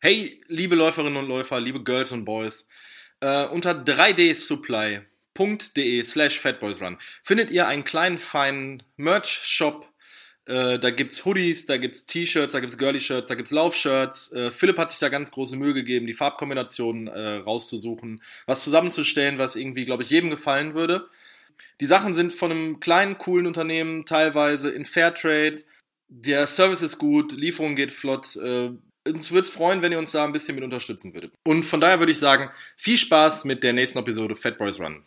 Hey, liebe Läuferinnen und Läufer, liebe Girls und Boys, äh, unter 3dsupply.de slash fatboysrun findet ihr einen kleinen, feinen Merch-Shop. Äh, da gibt's Hoodies, da gibt's T-Shirts, da gibt's Girly-Shirts, da gibt's Laufshirts. Äh, Philipp hat sich da ganz große Mühe gegeben, die Farbkombinationen äh, rauszusuchen, was zusammenzustellen, was irgendwie, glaube ich, jedem gefallen würde. Die Sachen sind von einem kleinen, coolen Unternehmen, teilweise in Fairtrade. Der Service ist gut, Lieferung geht flott. Uns würde es freuen, wenn ihr uns da ein bisschen mit unterstützen würdet. Und von daher würde ich sagen, viel Spaß mit der nächsten Episode Fat Boys Run.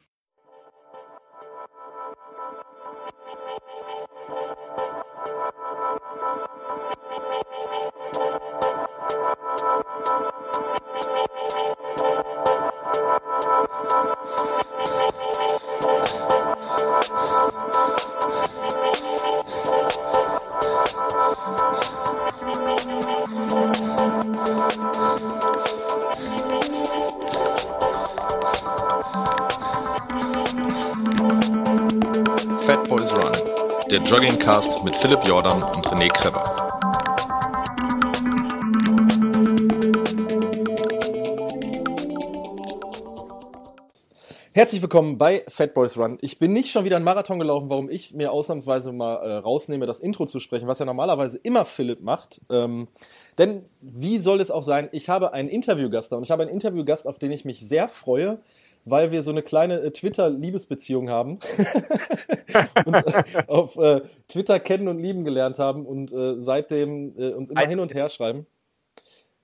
Fat Boys Run, der Joggingcast mit Philipp Jordan und René Kreber. Herzlich willkommen bei Fat Boys Run. Ich bin nicht schon wieder einen Marathon gelaufen, warum ich mir ausnahmsweise mal äh, rausnehme, das Intro zu sprechen, was ja normalerweise immer Philipp macht. Ähm, denn wie soll es auch sein, ich habe einen Interviewgast da und ich habe einen Interviewgast, auf den ich mich sehr freue weil wir so eine kleine äh, Twitter-Liebesbeziehung haben und äh, auf äh, Twitter kennen und lieben gelernt haben und äh, seitdem äh, uns immer hin und her schreiben.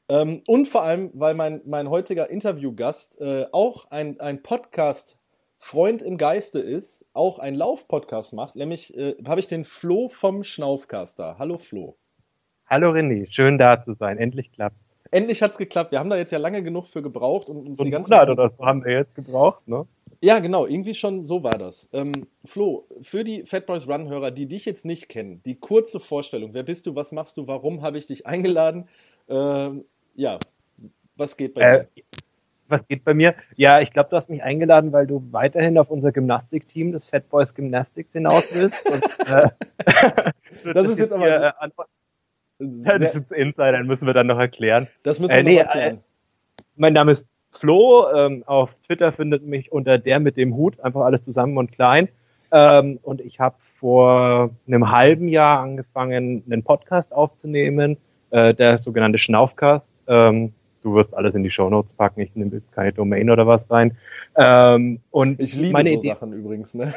Ähm, und vor allem, weil mein, mein heutiger Interviewgast äh, auch ein, ein Podcast-Freund im Geiste ist, auch ein Lauf-Podcast macht, nämlich habe ich den Flo vom Schnaufcaster. Hallo Flo. Hallo René, schön da zu sein. Endlich klappt endlich hat es geklappt. Wir haben da jetzt ja lange genug für gebraucht und uns so die ganze Monat oder so haben wir jetzt gebraucht, ne? Ja, genau, irgendwie schon so war das. Ähm, Flo, für die Fat Boys Run-Hörer, die dich jetzt nicht kennen, die kurze Vorstellung, wer bist du, was machst du, warum habe ich dich eingeladen? Ähm, ja, was geht bei äh, dir? Was geht bei mir? Ja, ich glaube, du hast mich eingeladen, weil du weiterhin auf unser Gymnastikteam des Fat Boys Gymnastics hinaus willst. Und, äh, das ist jetzt aber. Hier, äh, das ist Insider, müssen wir dann noch erklären. Das müssen wir äh, nee, noch erklären. Äh, mein Name ist Flo. Ähm, auf Twitter findet mich unter der mit dem Hut, einfach alles zusammen und klein. Ähm, und ich habe vor einem halben Jahr angefangen, einen Podcast aufzunehmen, äh, der sogenannte Schnaufcast. Ähm, du wirst alles in die Shownotes packen, ich nehme jetzt keine Domain oder was rein. Ähm, und ich liebe meine so Idee Sachen übrigens, ne?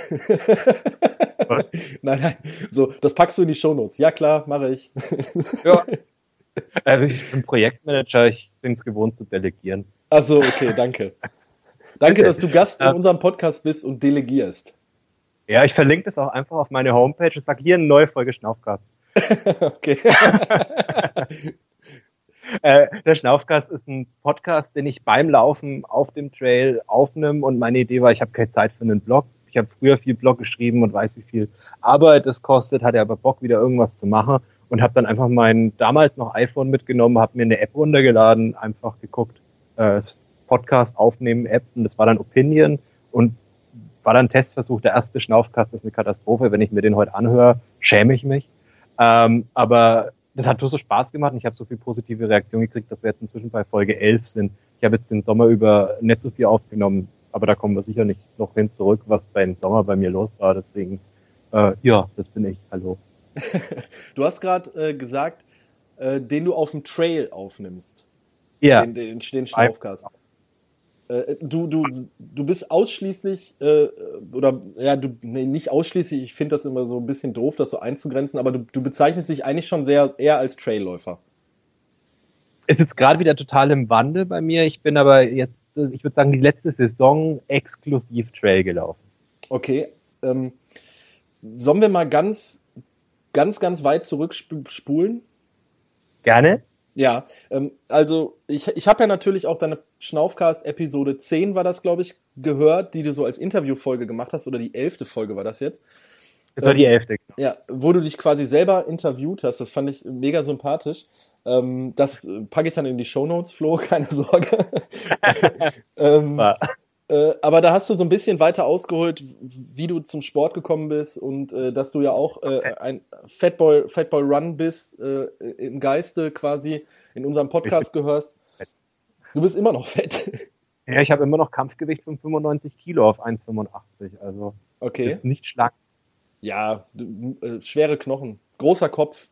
nein, nein. So, das packst du in die Shownotes. Ja, klar, mache ich. ja. Also ich bin Projektmanager, ich bin es gewohnt zu delegieren. Ach so, okay, danke. Danke, dass du Gast in unserem Podcast bist und delegierst. Ja, ich verlinke das auch einfach auf meine Homepage und sage hier eine neue Folge Schnaufcast. okay. äh, der Schnaufcast ist ein Podcast, den ich beim Laufen auf dem Trail aufnehme und meine Idee war, ich habe keine Zeit für einen Blog ich habe früher viel Blog geschrieben und weiß, wie viel Arbeit es kostet, hatte aber Bock, wieder irgendwas zu machen und habe dann einfach mein damals noch iPhone mitgenommen, habe mir eine App runtergeladen, einfach geguckt, äh, Podcast aufnehmen App und das war dann Opinion und war dann Testversuch. Der erste Schnaufkast ist eine Katastrophe. Wenn ich mir den heute anhöre, schäme ich mich. Ähm, aber das hat so Spaß gemacht und ich habe so viel positive Reaktion gekriegt, dass wir jetzt inzwischen bei Folge 11 sind. Ich habe jetzt den Sommer über nicht so viel aufgenommen aber da kommen wir sicher nicht noch hin zurück, was beim Sommer bei mir los war. Deswegen, äh, ja, das bin ich. Hallo. du hast gerade äh, gesagt, äh, den du auf dem Trail aufnimmst. Ja. Den, den, den Schnaufcast. Äh, du, du, du bist ausschließlich, äh, oder ja, du, nee, nicht ausschließlich, ich finde das immer so ein bisschen doof, das so einzugrenzen, aber du, du bezeichnest dich eigentlich schon sehr eher als Trailläufer. Ist jetzt gerade wieder total im Wandel bei mir. Ich bin aber jetzt ich würde sagen, die letzte Saison exklusiv Trail gelaufen. Okay. Ähm, sollen wir mal ganz, ganz, ganz weit zurückspulen? Gerne. Ja, ähm, also ich, ich habe ja natürlich auch deine Schnaufcast Episode 10 war das, glaube ich, gehört, die du so als Interviewfolge gemacht hast, oder die elfte Folge war das jetzt. Das war die ähm, elfte. Genau. Ja, wo du dich quasi selber interviewt hast, das fand ich mega sympathisch. Ähm, das packe ich dann in die Show Notes, Flo, keine Sorge. ähm, äh, aber da hast du so ein bisschen weiter ausgeholt, wie du zum Sport gekommen bist und äh, dass du ja auch äh, ein Fatboy, Fatboy Run bist, äh, im Geiste quasi in unserem Podcast gehörst. Du bist immer noch fett. Ja, ich habe immer noch Kampfgewicht von 95 Kilo auf 1,85. Also Okay. jetzt nicht schlank. Ja, äh, schwere Knochen, großer Kopf.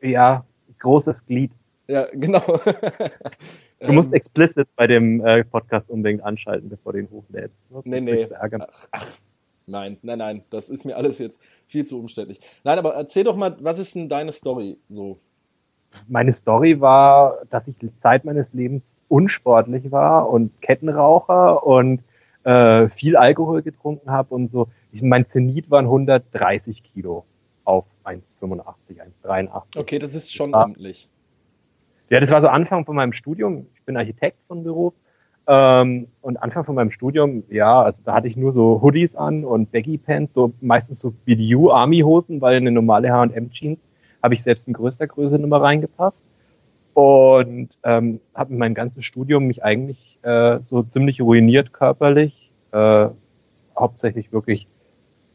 Ja, großes Glied. Ja, genau. Du musst explicit bei dem äh, Podcast unbedingt anschalten, bevor du ihn hochlädst. Nee, nee. mich ärgern. Nein, nein, nein, das ist mir alles jetzt viel zu umständlich. Nein, aber erzähl doch mal, was ist denn deine Story so? Meine Story war, dass ich Zeit meines Lebens unsportlich war und Kettenraucher und äh, viel Alkohol getrunken habe und so. Ich, mein Zenit waren 130 Kilo auf 1,85, 1,83. Okay, das ist schon Ja. Ja, das war so Anfang von meinem Studium. Ich bin Architekt von Beruf. Ähm, und Anfang von meinem Studium, ja, also da hatte ich nur so Hoodies an und Baggy Pants, so meistens so BDU Army Hosen, weil eine normale H&M Jeans habe ich selbst in größter Größe nicht mehr reingepasst. Und ähm, habe in meinem ganzen Studium mich eigentlich äh, so ziemlich ruiniert körperlich. Äh, hauptsächlich wirklich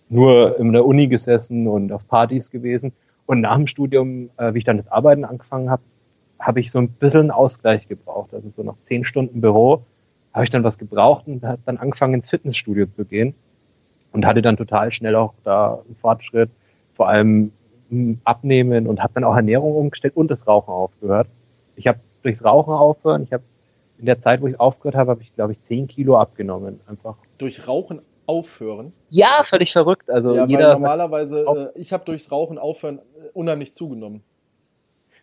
nur in der Uni gesessen und auf Partys gewesen. Und nach dem Studium, äh, wie ich dann das Arbeiten angefangen habe, habe ich so ein bisschen einen Ausgleich gebraucht. Also so nach zehn Stunden Büro habe ich dann was gebraucht und habe dann angefangen ins Fitnessstudio zu gehen und hatte dann total schnell auch da einen Fortschritt, vor allem im Abnehmen und habe dann auch Ernährung umgestellt und das Rauchen aufgehört. Ich habe durchs Rauchen aufhören, ich habe in der Zeit, wo ich aufgehört habe, habe ich glaube ich zehn Kilo abgenommen. Einfach. Durch Rauchen aufhören. Ja, völlig verrückt. Also ja, weil jeder. normalerweise, äh, ich habe durchs Rauchen aufhören äh, unheimlich zugenommen.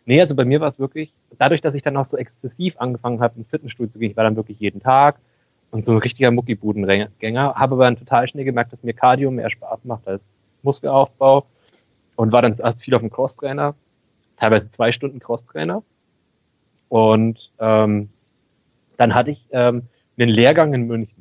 Nee, also bei mir war es wirklich, dadurch, dass ich dann auch so exzessiv angefangen habe, ins Fitnessstudio zu gehen, ich war dann wirklich jeden Tag und so ein richtiger Muckibudengänger, habe aber dann total schnell gemerkt, dass mir Cardio mehr Spaß macht als Muskelaufbau und war dann zuerst viel auf dem Crosstrainer, teilweise zwei Stunden Crosstrainer und ähm, dann hatte ich ähm, einen Lehrgang in München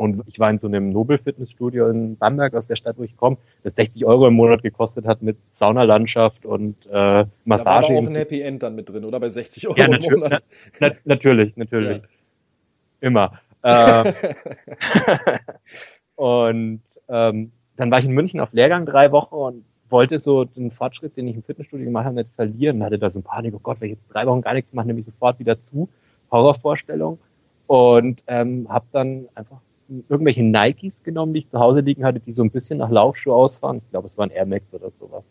und ich war in so einem Nobel-Fitnessstudio in Bamberg aus der Stadt, wo ich komme, das 60 Euro im Monat gekostet hat mit Saunalandschaft und äh, Da war Massage. auch ein Happy End dann mit drin, oder? Bei 60 Euro Ja, im Monat. Na, natürlich, natürlich. Immer. Ähm, und ähm, dann war ich in München auf Lehrgang drei Wochen und wollte so den Fortschritt, den ich im Fitnessstudio gemacht habe, nicht verlieren. Hatte da so ein Panik, oh Gott, wenn ich jetzt drei Wochen gar nichts mache, nehme ich sofort wieder zu. Horrorvorstellung. Und ähm, habe dann einfach irgendwelche Nikes genommen, die ich zu Hause liegen hatte, die so ein bisschen nach Laufschuh aussahen. Ich glaube, es waren Air Max oder sowas.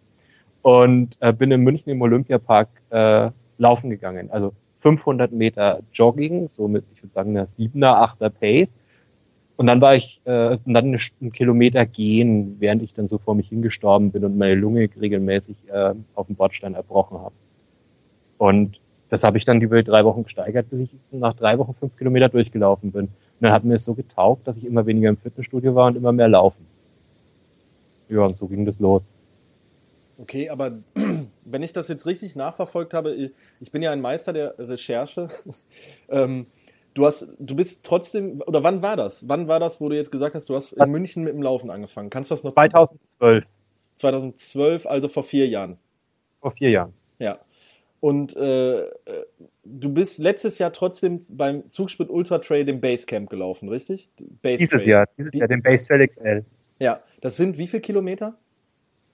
Und äh, bin in München im Olympiapark äh, laufen gegangen. Also 500 Meter Jogging, so mit, ich würde sagen, einer 7er, 8er Pace. Und dann war ich, äh, dann einen Kilometer gehen, während ich dann so vor mich hingestorben bin und meine Lunge regelmäßig äh, auf dem Bordstein erbrochen habe. Und das habe ich dann über drei Wochen gesteigert, bis ich nach drei Wochen fünf Kilometer durchgelaufen bin. Und dann hat mir es so getaugt, dass ich immer weniger im Fitnessstudio war und immer mehr laufen. Ja, und so ging das los. Okay, aber wenn ich das jetzt richtig nachverfolgt habe, ich- bin ja ein Meister der Recherche. ähm, du hast, du bist trotzdem, oder wann war das? Wann war das, wo du jetzt gesagt hast, du hast in München mit dem Laufen angefangen? Kannst du das noch? 2012, 2012, also vor vier Jahren. vor vier Jahren. Ja. Und äh, äh, du bist letztes Jahr trotzdem beim Zugspit Ultra Trail dem Basecamp gelaufen, richtig? Base Dieses. Jahr, dieses Die- Jahr, den Base Trail XL. Ja, das sind wie viele Kilometer?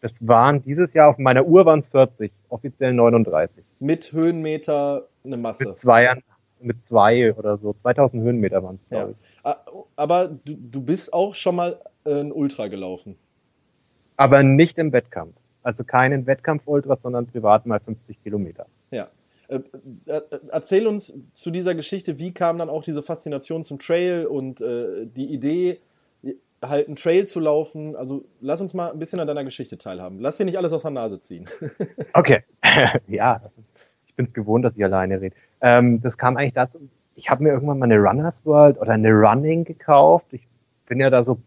Das waren dieses Jahr auf meiner Uhr waren es 40, offiziell 39. Mit Höhenmeter eine Masse. Mit zwei, mit zwei oder so. 2000 Höhenmeter waren es, Ja. glaube ich. Ah, Aber du, du bist auch schon mal äh, ein Ultra gelaufen. Aber nicht im Wettkampf. Also keinen Wettkampf-Ultra, sondern privat mal 50 Kilometer. Ja. Äh, äh, erzähl uns zu dieser Geschichte, wie kam dann auch diese Faszination zum Trail und äh, die Idee, halt einen Trail zu laufen. Also lass uns mal ein bisschen an deiner Geschichte teilhaben. Lass dir nicht alles aus der Nase ziehen. Okay. ja, ich bin es gewohnt, dass ich alleine rede. Ähm, das kam eigentlich dazu, ich habe mir irgendwann mal eine Runners World oder eine Running gekauft. Ich bin ja da so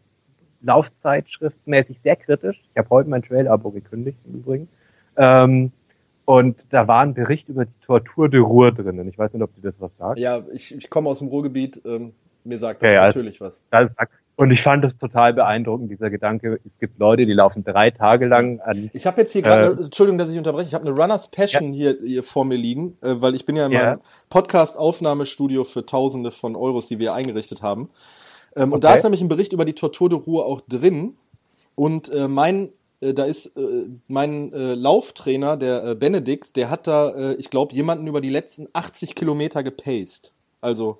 laufzeitschriftmäßig sehr kritisch. Ich habe heute mein Trail-Abo gekündigt im Übrigen. Ähm, und da war ein Bericht über die Tortur de Ruhr drin. Ich weiß nicht, ob dir das was sagt. Ja, ich, ich komme aus dem Ruhrgebiet. Ähm, mir sagt das Ja, ja. natürlich was. Und ich fand das total beeindruckend, dieser Gedanke. Es gibt Leute, die laufen drei Tage lang an. Ich habe jetzt hier gerade, Äh, Entschuldigung, dass ich unterbreche, ich habe eine Runners Passion hier, hier vor mir liegen, äh, weil ich bin ja in Ja. meinem Podcast-Aufnahmestudio für Tausende von Euros, die wir eingerichtet haben. Ähm, Und da Okay. ist nämlich ein Bericht über die Tortur de Ruhr auch drin. Und äh, mein äh, da ist äh, mein äh, Lauftrainer, der äh, Benedikt, der hat da, äh, ich glaube, jemanden über die letzten 80 Kilometer gepaced. Also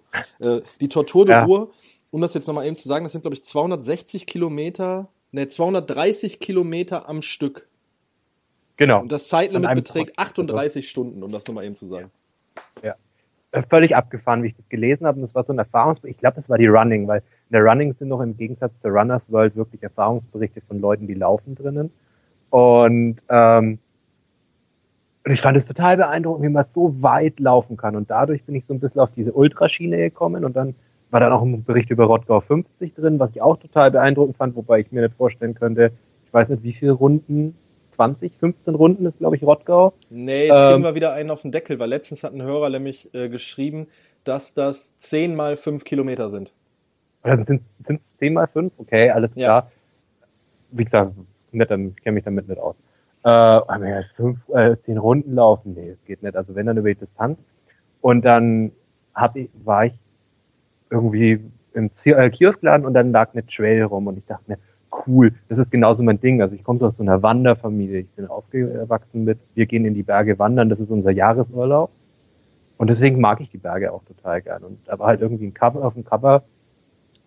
die Tortur de Ja. Ruhr, um das jetzt nochmal eben zu sagen, das sind, glaube ich, 260 Kilometer, ne, 230 Kilometer am Stück. Genau. Und das Zeitlimit beträgt Tag. 38 Stunden, um das nochmal eben zu sagen. Äh, völlig abgefahren, wie ich das gelesen habe. Und das war so ein Erfahrungsbericht. Ich glaube, das war die Running, weil in der Running sind noch im Gegensatz zur Runners World wirklich Erfahrungsberichte von Leuten, die laufen drinnen. Und, ähm, und ich fand es total beeindruckend, wie man so weit laufen kann. Und dadurch bin ich so ein bisschen auf diese Ultraschiene gekommen. Und dann war dann auch ein Bericht über Rottgau 50 drin, was ich auch total beeindruckend fand, wobei ich mir nicht vorstellen könnte, ich weiß nicht, wie viele Runden, 20, 15 Runden ist, glaube ich, Rottgau. Nee, jetzt kriegen Ähm, wir wieder einen auf den Deckel, weil letztens hat ein Hörer nämlich äh, geschrieben, dass das 10 mal 5 Kilometer sind. Sind es 10 mal 5? Okay, alles Ja. klar. Wie gesagt, nicht, dann- ich kenne mich damit nicht aus. Äh, aber ja, fünf, äh, zehn Runden laufen, nee, es geht nicht. Also wenn dann über die Distanz. Und dann hab ich, war ich irgendwie im äh, Kioskladen und dann lag eine Trail rum und ich dachte mir, cool, das ist genauso mein Ding. Also ich komme so aus so einer Wanderfamilie. Ich bin aufgewachsen mit, wir gehen in die Berge wandern, das ist unser Jahresurlaub. Und deswegen mag ich die Berge auch total gern. Und da war halt irgendwie ein Cover auf dem Cover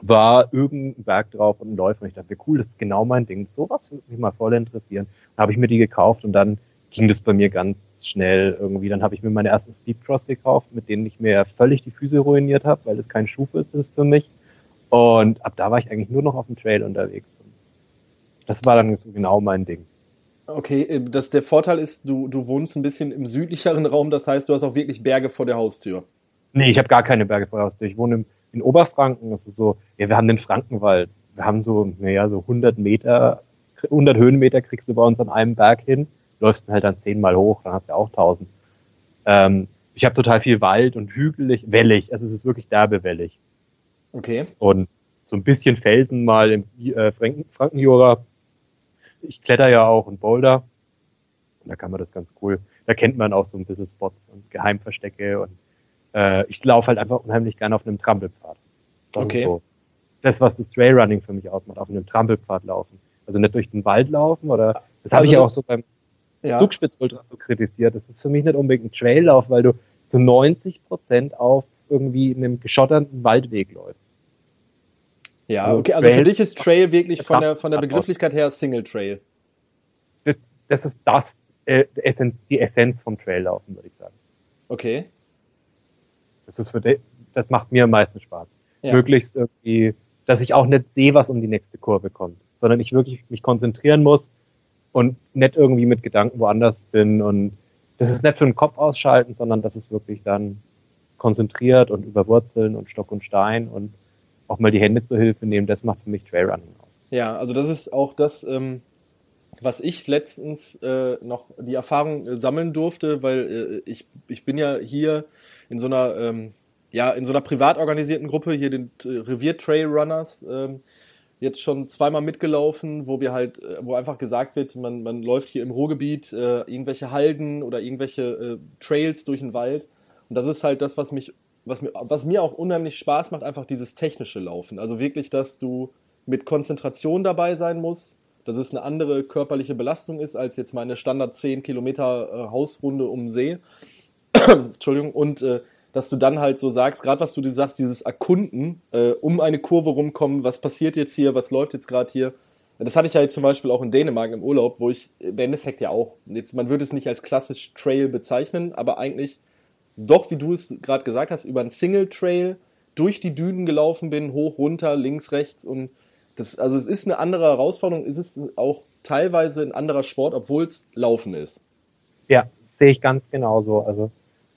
war irgendein Berg drauf und ein Läufer. Und ich dachte, cool, das ist genau mein Ding. Sowas würde mich mal voll interessieren. Dann habe ich mir die gekauft und dann ging das bei mir ganz schnell irgendwie. Dann habe ich mir meine ersten Speedcross gekauft, mit denen ich mir völlig die Füße ruiniert habe, weil es kein Schuh ist, ist für mich. Und ab da war ich eigentlich nur noch auf dem Trail unterwegs. Und das war dann so genau mein Ding. Okay, äh, das, der Vorteil ist, du, du wohnst ein bisschen im südlicheren Raum, das heißt, du hast auch wirklich Berge vor der Haustür. Nee, ich habe gar keine Berge vor der Haustür. Ich wohne im, in Oberfranken. Das ist so, ja, wir haben den Frankenwald. Wir haben so, naja, so 100 Meter, 100 Höhenmeter kriegst du bei uns an einem Berg hin. Läufst dann halt dann zehnmal hoch, dann hast du auch 1000. Ähm, ich habe total viel Wald und hügelig, wellig. Also es ist wirklich derbe wellig. Okay. Und so ein bisschen Felsen mal im äh, Franken, Frankenjura. Ich kletter ja auch und boulder. Und da kann man das ganz cool. Da kennt man auch so ein bisschen Spots und Geheimverstecke und äh, ich laufe halt einfach unheimlich gerne auf einem Trampelpfad. Das Okay. ist so das, was das Trailrunning für mich ausmacht, auf einem Trampelpfad laufen. Also nicht durch den Wald laufen oder das habe Also ich ja du- auch so beim Ja. Zugspitz Ultra so kritisiert. Das ist für mich nicht unbedingt ein Traillauf, weil du zu 90 Prozent auf irgendwie einem geschotterten Waldweg läufst. Ja, Also okay, also für dich ist Trail wirklich von der, von der Begrifflichkeit her Single Trail. das, das ist das, äh, Essenz, die Essenz vom Traillaufen, würde ich sagen. Okay. Das ist für de, das macht mir am meisten Spaß. Ja. Möglichst irgendwie, dass ich auch nicht sehe, was um die nächste Kurve kommt, sondern ich wirklich mich konzentrieren muss und nicht irgendwie mit Gedanken woanders bin und das ist nicht für den Kopf ausschalten, sondern das ist wirklich dann konzentriert und über Wurzeln und Stock und Stein und auch mal die Hände zur Hilfe nehmen, das macht für mich Trailrunning aus. Ja, also das ist auch das, ähm, was ich letztens äh, noch die Erfahrung äh, sammeln durfte, weil äh, ich, ich bin ja hier in so einer, ähm, ja, in so einer privat organisierten Gruppe, hier den äh, Revier Trail Runners, ähm, jetzt schon zweimal mitgelaufen, wo wir halt, äh, wo einfach gesagt wird, man, man läuft hier im Ruhrgebiet äh, irgendwelche Halden oder irgendwelche äh, Trails durch den Wald. Und das ist halt das, was mich, was mir, was mir auch unheimlich Spaß macht, einfach dieses technische Laufen. Also wirklich, dass du mit Konzentration dabei sein musst, dass es eine andere körperliche Belastung ist als jetzt meine Standard 10 Kilometer äh, Hausrunde um See. Entschuldigung. Und äh, dass du dann halt so sagst, gerade was du dir sagst, dieses Erkunden, äh, um eine Kurve rumkommen, was passiert jetzt hier, was läuft jetzt gerade hier. Das hatte ich ja jetzt zum Beispiel auch in Dänemark im Urlaub, wo ich im Endeffekt ja auch, jetzt, man würde es nicht als klassisch Trail bezeichnen, aber eigentlich doch, wie du es gerade gesagt hast, über einen Single Trail durch die Dünen gelaufen bin, hoch, runter, links, rechts und das, also es ist eine andere Herausforderung, es ist auch teilweise ein anderer Sport, obwohl es Laufen ist. Ja, sehe ich ganz genauso. Also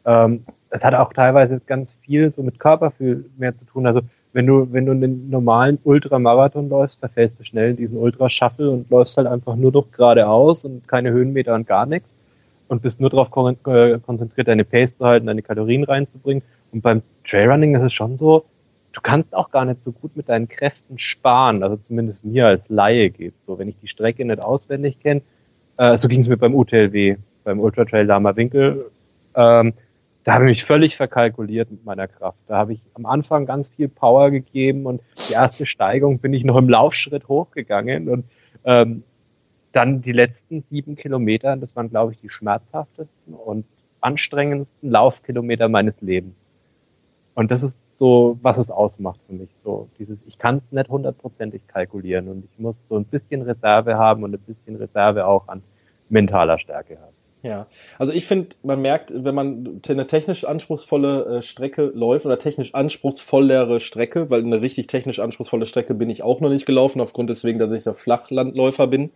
ähm, es hat auch teilweise ganz viel so mit Körpergefühl mehr zu tun. Also wenn du, wenn du einen normalen Ultramarathon läufst, da fällst du schnell in diesen Ultrashuffle und läufst halt einfach nur noch geradeaus und keine Höhenmeter und gar nichts und bist nur darauf kon äh, konzentriert, deine Pace zu halten, deine Kalorien reinzubringen. Und beim Trailrunning ist es schon so, du kannst auch gar nicht so gut mit deinen Kräften sparen. Also zumindest mir als Laie geht so. Wenn ich die Strecke nicht auswendig kenne, äh, so ging es mir beim UTLW, beim Ultra Trail Lama Winkel. Ähm, da habe ich mich völlig verkalkuliert mit meiner Kraft. Da habe ich am Anfang ganz viel Power gegeben und die erste Steigung bin ich noch im Laufschritt hochgegangen und ähm, dann die letzten sieben Kilometer, das waren, glaube ich, die schmerzhaftesten und anstrengendsten Laufkilometer meines Lebens. Und das ist so, was es ausmacht für mich. So dieses, ich kann es nicht hundertprozentig kalkulieren und ich muss so ein bisschen Reserve haben und ein bisschen Reserve auch an mentaler Stärke haben. Ja, also ich finde, man merkt, wenn man eine technisch anspruchsvolle äh, Strecke läuft oder technisch anspruchsvollere Strecke, weil eine richtig technisch anspruchsvolle Strecke bin ich auch noch nicht gelaufen, aufgrund deswegen, dass ich der Flachlandläufer bin.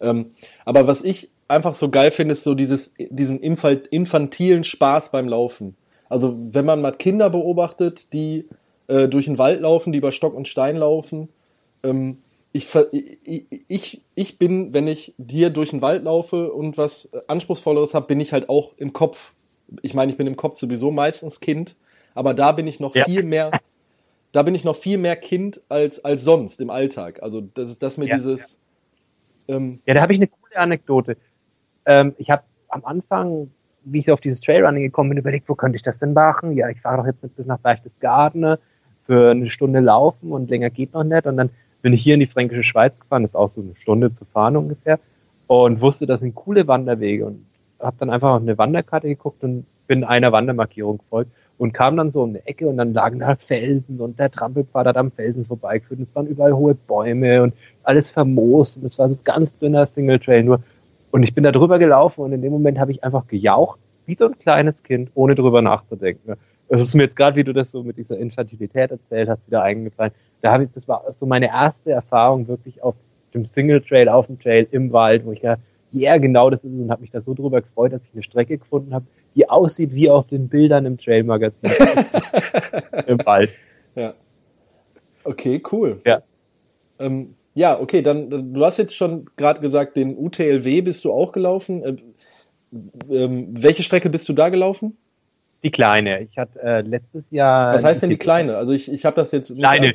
Ähm, aber was ich einfach so geil finde, ist so dieses, diesen infantilen Spaß beim Laufen. Also wenn man mal Kinder beobachtet, die äh, durch den Wald laufen, die über Stock und Stein laufen, ähm, ich, ich, ich bin, wenn ich dir durch den Wald laufe und was Anspruchsvolleres habe, bin ich halt auch im Kopf. Ich meine, ich bin im Kopf sowieso meistens Kind, aber da bin ich noch ja. viel mehr, da bin ich noch viel mehr Kind als, als sonst im Alltag. Also das ist das mir ja, dieses. Ja, ähm, ja da habe ich eine coole Anekdote. Ähm, ich habe am Anfang, wie ich so auf dieses Trailrunning gekommen bin, überlegt, wo könnte ich das denn machen? Ja, ich fahre doch jetzt nicht bis nach Berchtesgaden für eine Stunde laufen und länger geht noch nicht. Und dann bin ich hier in die Fränkische Schweiz gefahren, das ist auch so eine Stunde zu fahren ungefähr, und wusste, das sind coole Wanderwege und habe dann einfach auf eine Wanderkarte geguckt und bin einer Wandermarkierung gefolgt und kam dann so um eine Ecke und dann lagen da Felsen und der Trampelpfad hat am Felsen vorbeigeführt und es waren überall hohe Bäume und alles vermoost und es war so ganz dünner Single Trail nur. Und ich bin da drüber gelaufen und in dem Moment habe ich einfach gejaucht, wie so ein kleines Kind, ohne drüber nachzudenken. Es ist mir jetzt gerade, wie du das so mit dieser Infantilität erzählt hast, wieder eingefallen. Da habe ich, das war so meine erste Erfahrung wirklich auf dem Single Trail, auf dem Trail im Wald, wo ich ja, ja, genau das ist es und habe mich da so drüber gefreut, dass ich eine Strecke gefunden habe, die aussieht wie auf den Bildern im Trail Magazin im Wald. Ja. Okay, cool. Ja. Ähm, ja, okay, dann du hast jetzt schon gerade gesagt, den UTLW bist du auch gelaufen. Ähm, ähm, welche Strecke bist du da gelaufen? Die kleine. Ich hatte äh, letztes Jahr. Was heißt denn die kleine? Also ich, ich habe das jetzt. Kleine.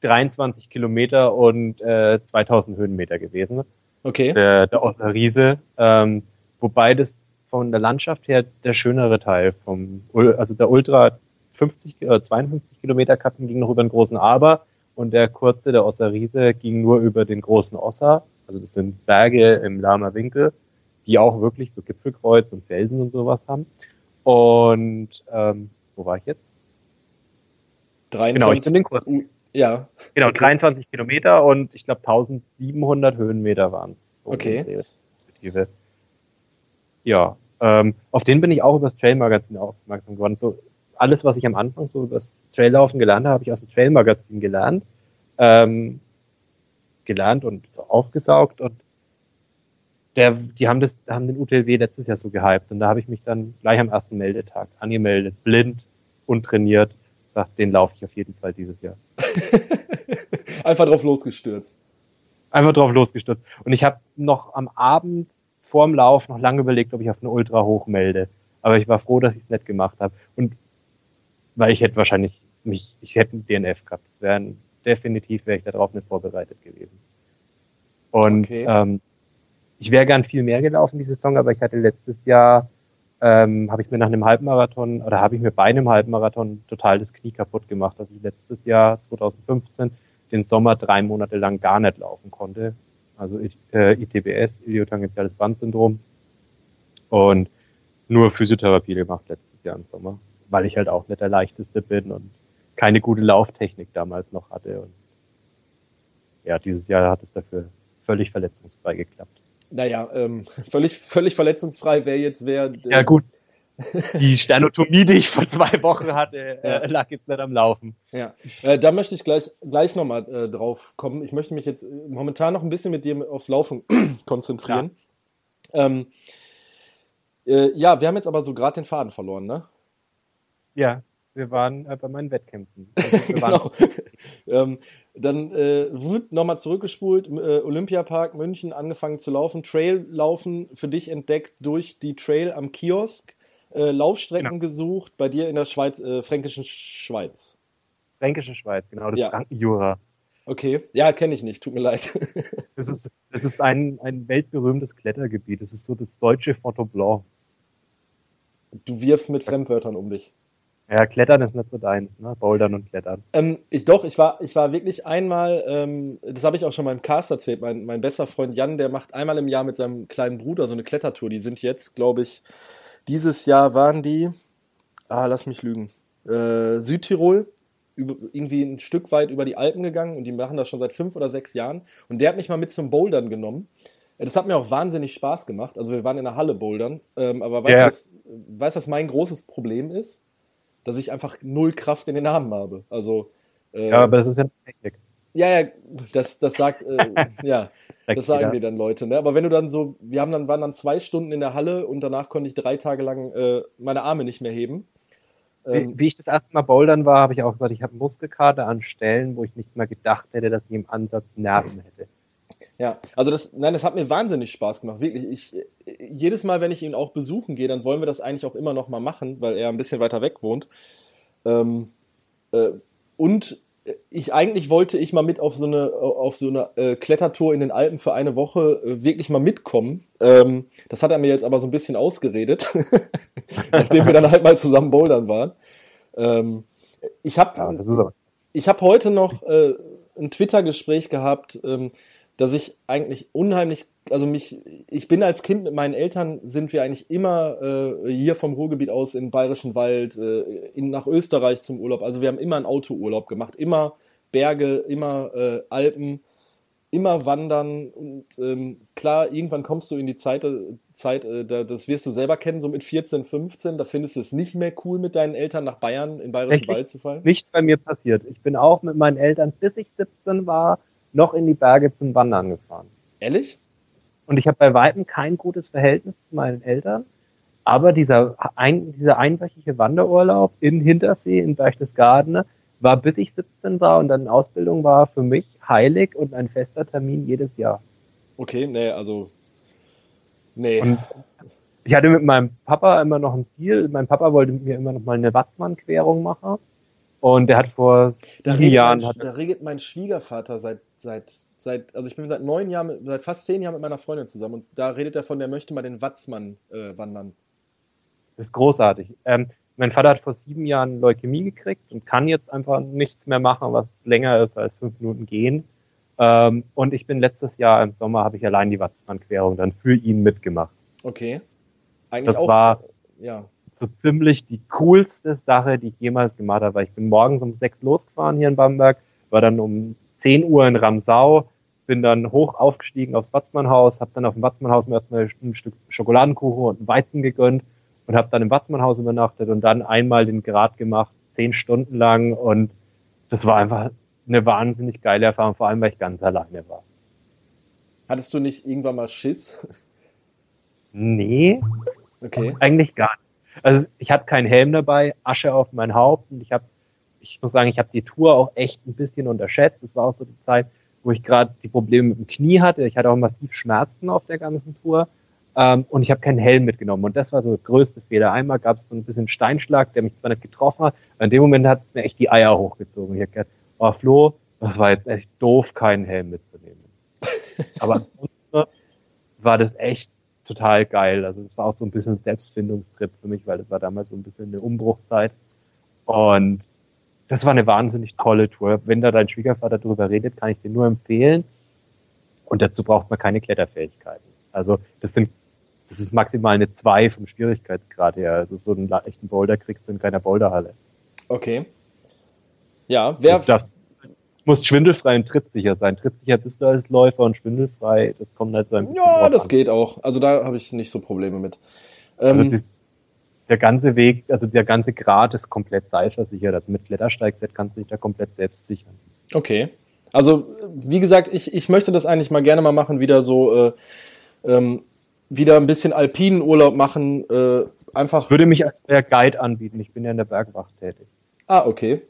23 Kilometer und äh, 2000 Höhenmeter gewesen. Okay. Der, der Riese. Ähm, wobei das von der Landschaft her der schönere Teil vom, also der Ultra 50 äh, 52 Kilometer Kappen ging noch über den großen Aber und der kurze, der Osser Riese, ging nur über den großen Osser. Also das sind Berge im Lama Winkel, die auch wirklich so Gipfelkreuz und Felsen und sowas haben. Und ähm, wo war ich jetzt? 23. Genau, ich bin den kurzen. Ja. Genau, okay. 23 Kilometer und ich glaube 1700 Höhenmeter waren so Okay. Ja, ähm, auf den bin ich auch übers Trail-Magazin aufmerksam geworden. So alles, was ich am Anfang so übers Traillaufen gelernt habe, habe ich aus dem Trail-Magazin gelernt. Ähm, gelernt und so aufgesaugt und der, die haben das, haben den UTLW letztes Jahr so gehypt und da habe ich mich dann gleich am ersten Meldetag angemeldet, blind, untrainiert sagt, den laufe ich auf jeden Fall dieses Jahr. Einfach drauf losgestürzt. Einfach drauf losgestürzt. Und ich habe noch am Abend vorm Lauf noch lange überlegt, ob ich auf eine Ultra hoch melde. Aber ich war froh, dass ich es nicht gemacht habe. Und weil ich hätte wahrscheinlich mich, ich hätte einen DNF gehabt. Das wäre definitiv wäre ich darauf nicht vorbereitet gewesen. Und okay. ähm, ich wäre gern viel mehr gelaufen diese Saison, aber ich hatte letztes Jahr ähm, habe ich mir nach einem Halbmarathon oder habe ich mir bei einem Halbmarathon total das Knie kaputt gemacht, dass ich letztes Jahr 2015 den Sommer drei Monate lang gar nicht laufen konnte. Also äh, ITBS, Iliotangentiales Bandsyndrom und nur Physiotherapie gemacht letztes Jahr im Sommer, weil ich halt auch nicht der leichteste bin und keine gute Lauftechnik damals noch hatte. Und ja, dieses Jahr hat es dafür völlig verletzungsfrei geklappt. Naja, ähm, völlig, völlig verletzungsfrei wäre jetzt wer. Äh, ja, gut. Die Sternotomie, die ich vor zwei Wochen hatte, äh, lag jetzt nicht am Laufen. Ja, äh, da möchte ich gleich, gleich nochmal äh, drauf kommen. Ich möchte mich jetzt äh, momentan noch ein bisschen mit dir aufs Laufen konzentrieren. Ja. Ähm, äh, ja, wir haben jetzt aber so gerade den Faden verloren, ne? Ja wir waren äh, bei meinen Wettkämpfen. Also genau. ähm, dann äh, wird nochmal zurückgespult, äh, Olympiapark München angefangen zu laufen, Trail-Laufen für dich entdeckt durch die Trail am Kiosk, äh, Laufstrecken genau. gesucht, bei dir in der Schweiz, äh, fränkischen Schweiz. Fränkische Schweiz, genau, das ja. Frankenjura. Okay, ja, kenne ich nicht, tut mir leid. das ist, das ist ein, ein weltberühmtes Klettergebiet, das ist so das deutsche Fort Blanc. Du wirfst mit Fremdwörtern um dich. Ja, Klettern ist nicht so deins, ne? Bouldern und Klettern. Ähm, ich doch, ich war, ich war wirklich einmal, ähm, das habe ich auch schon meinem Cast erzählt, mein, mein bester Freund Jan, der macht einmal im Jahr mit seinem kleinen Bruder so eine Klettertour. Die sind jetzt, glaube ich, dieses Jahr waren die, ah, lass mich lügen, äh, Südtirol, über, irgendwie ein Stück weit über die Alpen gegangen und die machen das schon seit fünf oder sechs Jahren. Und der hat mich mal mit zum Bouldern genommen. Das hat mir auch wahnsinnig Spaß gemacht. Also wir waren in der Halle bouldern. Ähm, aber weißt du, Ja. was, weißt, was mein großes Problem ist? Dass ich einfach null Kraft in den Armen habe. Also äh, Ja, aber das ist ja eine Technik. Ja, ja, das, das sagt, äh, ja, das sagen dir dann Leute, ne? Aber wenn du dann so, wir haben dann, waren dann zwei Stunden in der Halle und danach konnte ich drei Tage lang äh, meine Arme nicht mehr heben. Ähm, Wie, wie ich das erste Mal bouldern war, habe ich auch gesagt, ich habe Muskelkater an Stellen, wo ich nicht mal gedacht hätte, dass ich im Ansatz Nerven hätte. Ja, also das, nein, das hat mir wahnsinnig Spaß gemacht. Wirklich, ich, jedes Mal, wenn ich ihn auch besuchen gehe, dann wollen wir das eigentlich auch immer noch mal machen, weil er ein bisschen weiter weg wohnt. Ähm, äh, und ich eigentlich wollte ich mal mit auf so eine auf so eine äh, Klettertour in den Alpen für eine Woche äh, wirklich mal mitkommen. Ähm, das hat er mir jetzt aber so ein bisschen ausgeredet, nachdem wir dann halt mal zusammen bouldern waren. Ähm, ich habe Ja, ich habe heute noch äh, ein Twitter-Gespräch gehabt, ähm, dass ich eigentlich unheimlich, also mich, ich bin als Kind mit meinen Eltern, sind wir eigentlich immer äh, hier vom Ruhrgebiet aus in den Bayerischen Wald, äh, in, nach Österreich zum Urlaub. Also wir haben immer einen Autourlaub gemacht, immer Berge, immer äh, Alpen, immer wandern und ähm, klar, irgendwann kommst du in die Zeit, äh, Zeit äh, da, das wirst du selber kennen, so mit 14, 15, da findest du es nicht mehr cool, mit deinen Eltern nach Bayern in Bayerischen Wald zu fallen. Nicht bei mir passiert. Ich bin auch mit meinen Eltern, bis ich 17 war, noch in die Berge zum Wandern gefahren. Ehrlich? Und ich habe bei Weitem kein gutes Verhältnis zu meinen Eltern. Aber dieser, ein, dieser einwöchige Wanderurlaub in Hintersee in Berchtesgaden war, bis ich 17 war und dann in Ausbildung war, für mich heilig und ein fester Termin jedes Jahr. Okay, nee, also. Nee. Und ich hatte mit meinem Papa immer noch ein Ziel. Mein Papa wollte mit mir immer noch mal eine Watzmann-Querung machen. Und der hat vor da, sieben Jahren, mein, hat, da redet mein Schwiegervater seit, seit, seit, also ich bin seit neun Jahren, seit fast zehn Jahren mit meiner Freundin zusammen und da redet er von, der möchte mal den Watzmann äh, wandern. das ist großartig. Ähm, mein Vater hat vor sieben Jahren Leukämie gekriegt und kann jetzt einfach nichts mehr machen, was länger ist als fünf Minuten gehen. Ähm, und ich bin letztes Jahr im Sommer, habe ich allein die Watzmann-Querung dann für ihn mitgemacht. Okay. Eigentlich Das auch. war ja. so ziemlich die coolste Sache, die ich jemals gemacht habe. Weil ich bin morgens um sechs losgefahren hier in Bamberg, war dann um 10 Uhr in Ramsau, bin dann hoch aufgestiegen aufs Watzmannhaus, habe dann auf dem Watzmannhaus mir erstmal ein Stück Schokoladenkuchen und einen Weizen gegönnt und habe dann im Watzmannhaus übernachtet und dann einmal den Grad gemacht, zehn Stunden lang und das war einfach eine wahnsinnig geile Erfahrung, vor allem weil ich ganz alleine war. Hattest du nicht irgendwann mal Schiss? Nee, Okay. Eigentlich gar nicht. Also ich hatte keinen Helm dabei, Asche auf mein Haupt und ich habe, ich muss sagen, ich habe die Tour auch echt ein bisschen unterschätzt. Es war auch so die Zeit, wo ich gerade die Probleme mit dem Knie hatte. Ich hatte auch massiv Schmerzen auf der ganzen Tour ähm, und ich habe keinen Helm mitgenommen. Und das war so der größte Fehler. Einmal gab es so ein bisschen Steinschlag, der mich zwar nicht getroffen hat, aber in dem Moment hat es mir echt die Eier hochgezogen. Ich habe gedacht, oh Flo, das war jetzt echt doof, keinen Helm mitzunehmen. aber ansonsten war das echt total geil. Also es war auch so ein bisschen ein Selbstfindungstrip für mich, weil das war damals so ein bisschen eine Umbruchzeit. Und das war eine wahnsinnig tolle Tour. Wenn da dein Schwiegervater drüber redet, kann ich dir nur empfehlen. Und dazu braucht man keine Kletterfähigkeiten. Also das sind, das ist maximal eine 2 vom Schwierigkeitsgrad her. Also so einen echten Boulder kriegst du in keiner Boulderhalle. Okay. Ja, wer, Du darfst, musst schwindelfrei und trittsicher sein. Trittsicher bist du als Läufer und schwindelfrei, das kommt halt so ein bisschen ja, das an. geht auch. Also da habe ich nicht so Probleme mit. Also Ähm, das, der ganze Weg, also der ganze Grad ist komplett seilversichert. Also mit Klettersteigset kannst du dich da komplett selbst sichern. Okay. Also, wie gesagt, ich, ich möchte das eigentlich mal gerne mal machen, wieder so, äh, ähm, wieder ein bisschen alpinen Urlaub machen, äh, einfach. Ich würde mich als Guide anbieten. Ich bin ja in der Bergwacht tätig. Ah, okay.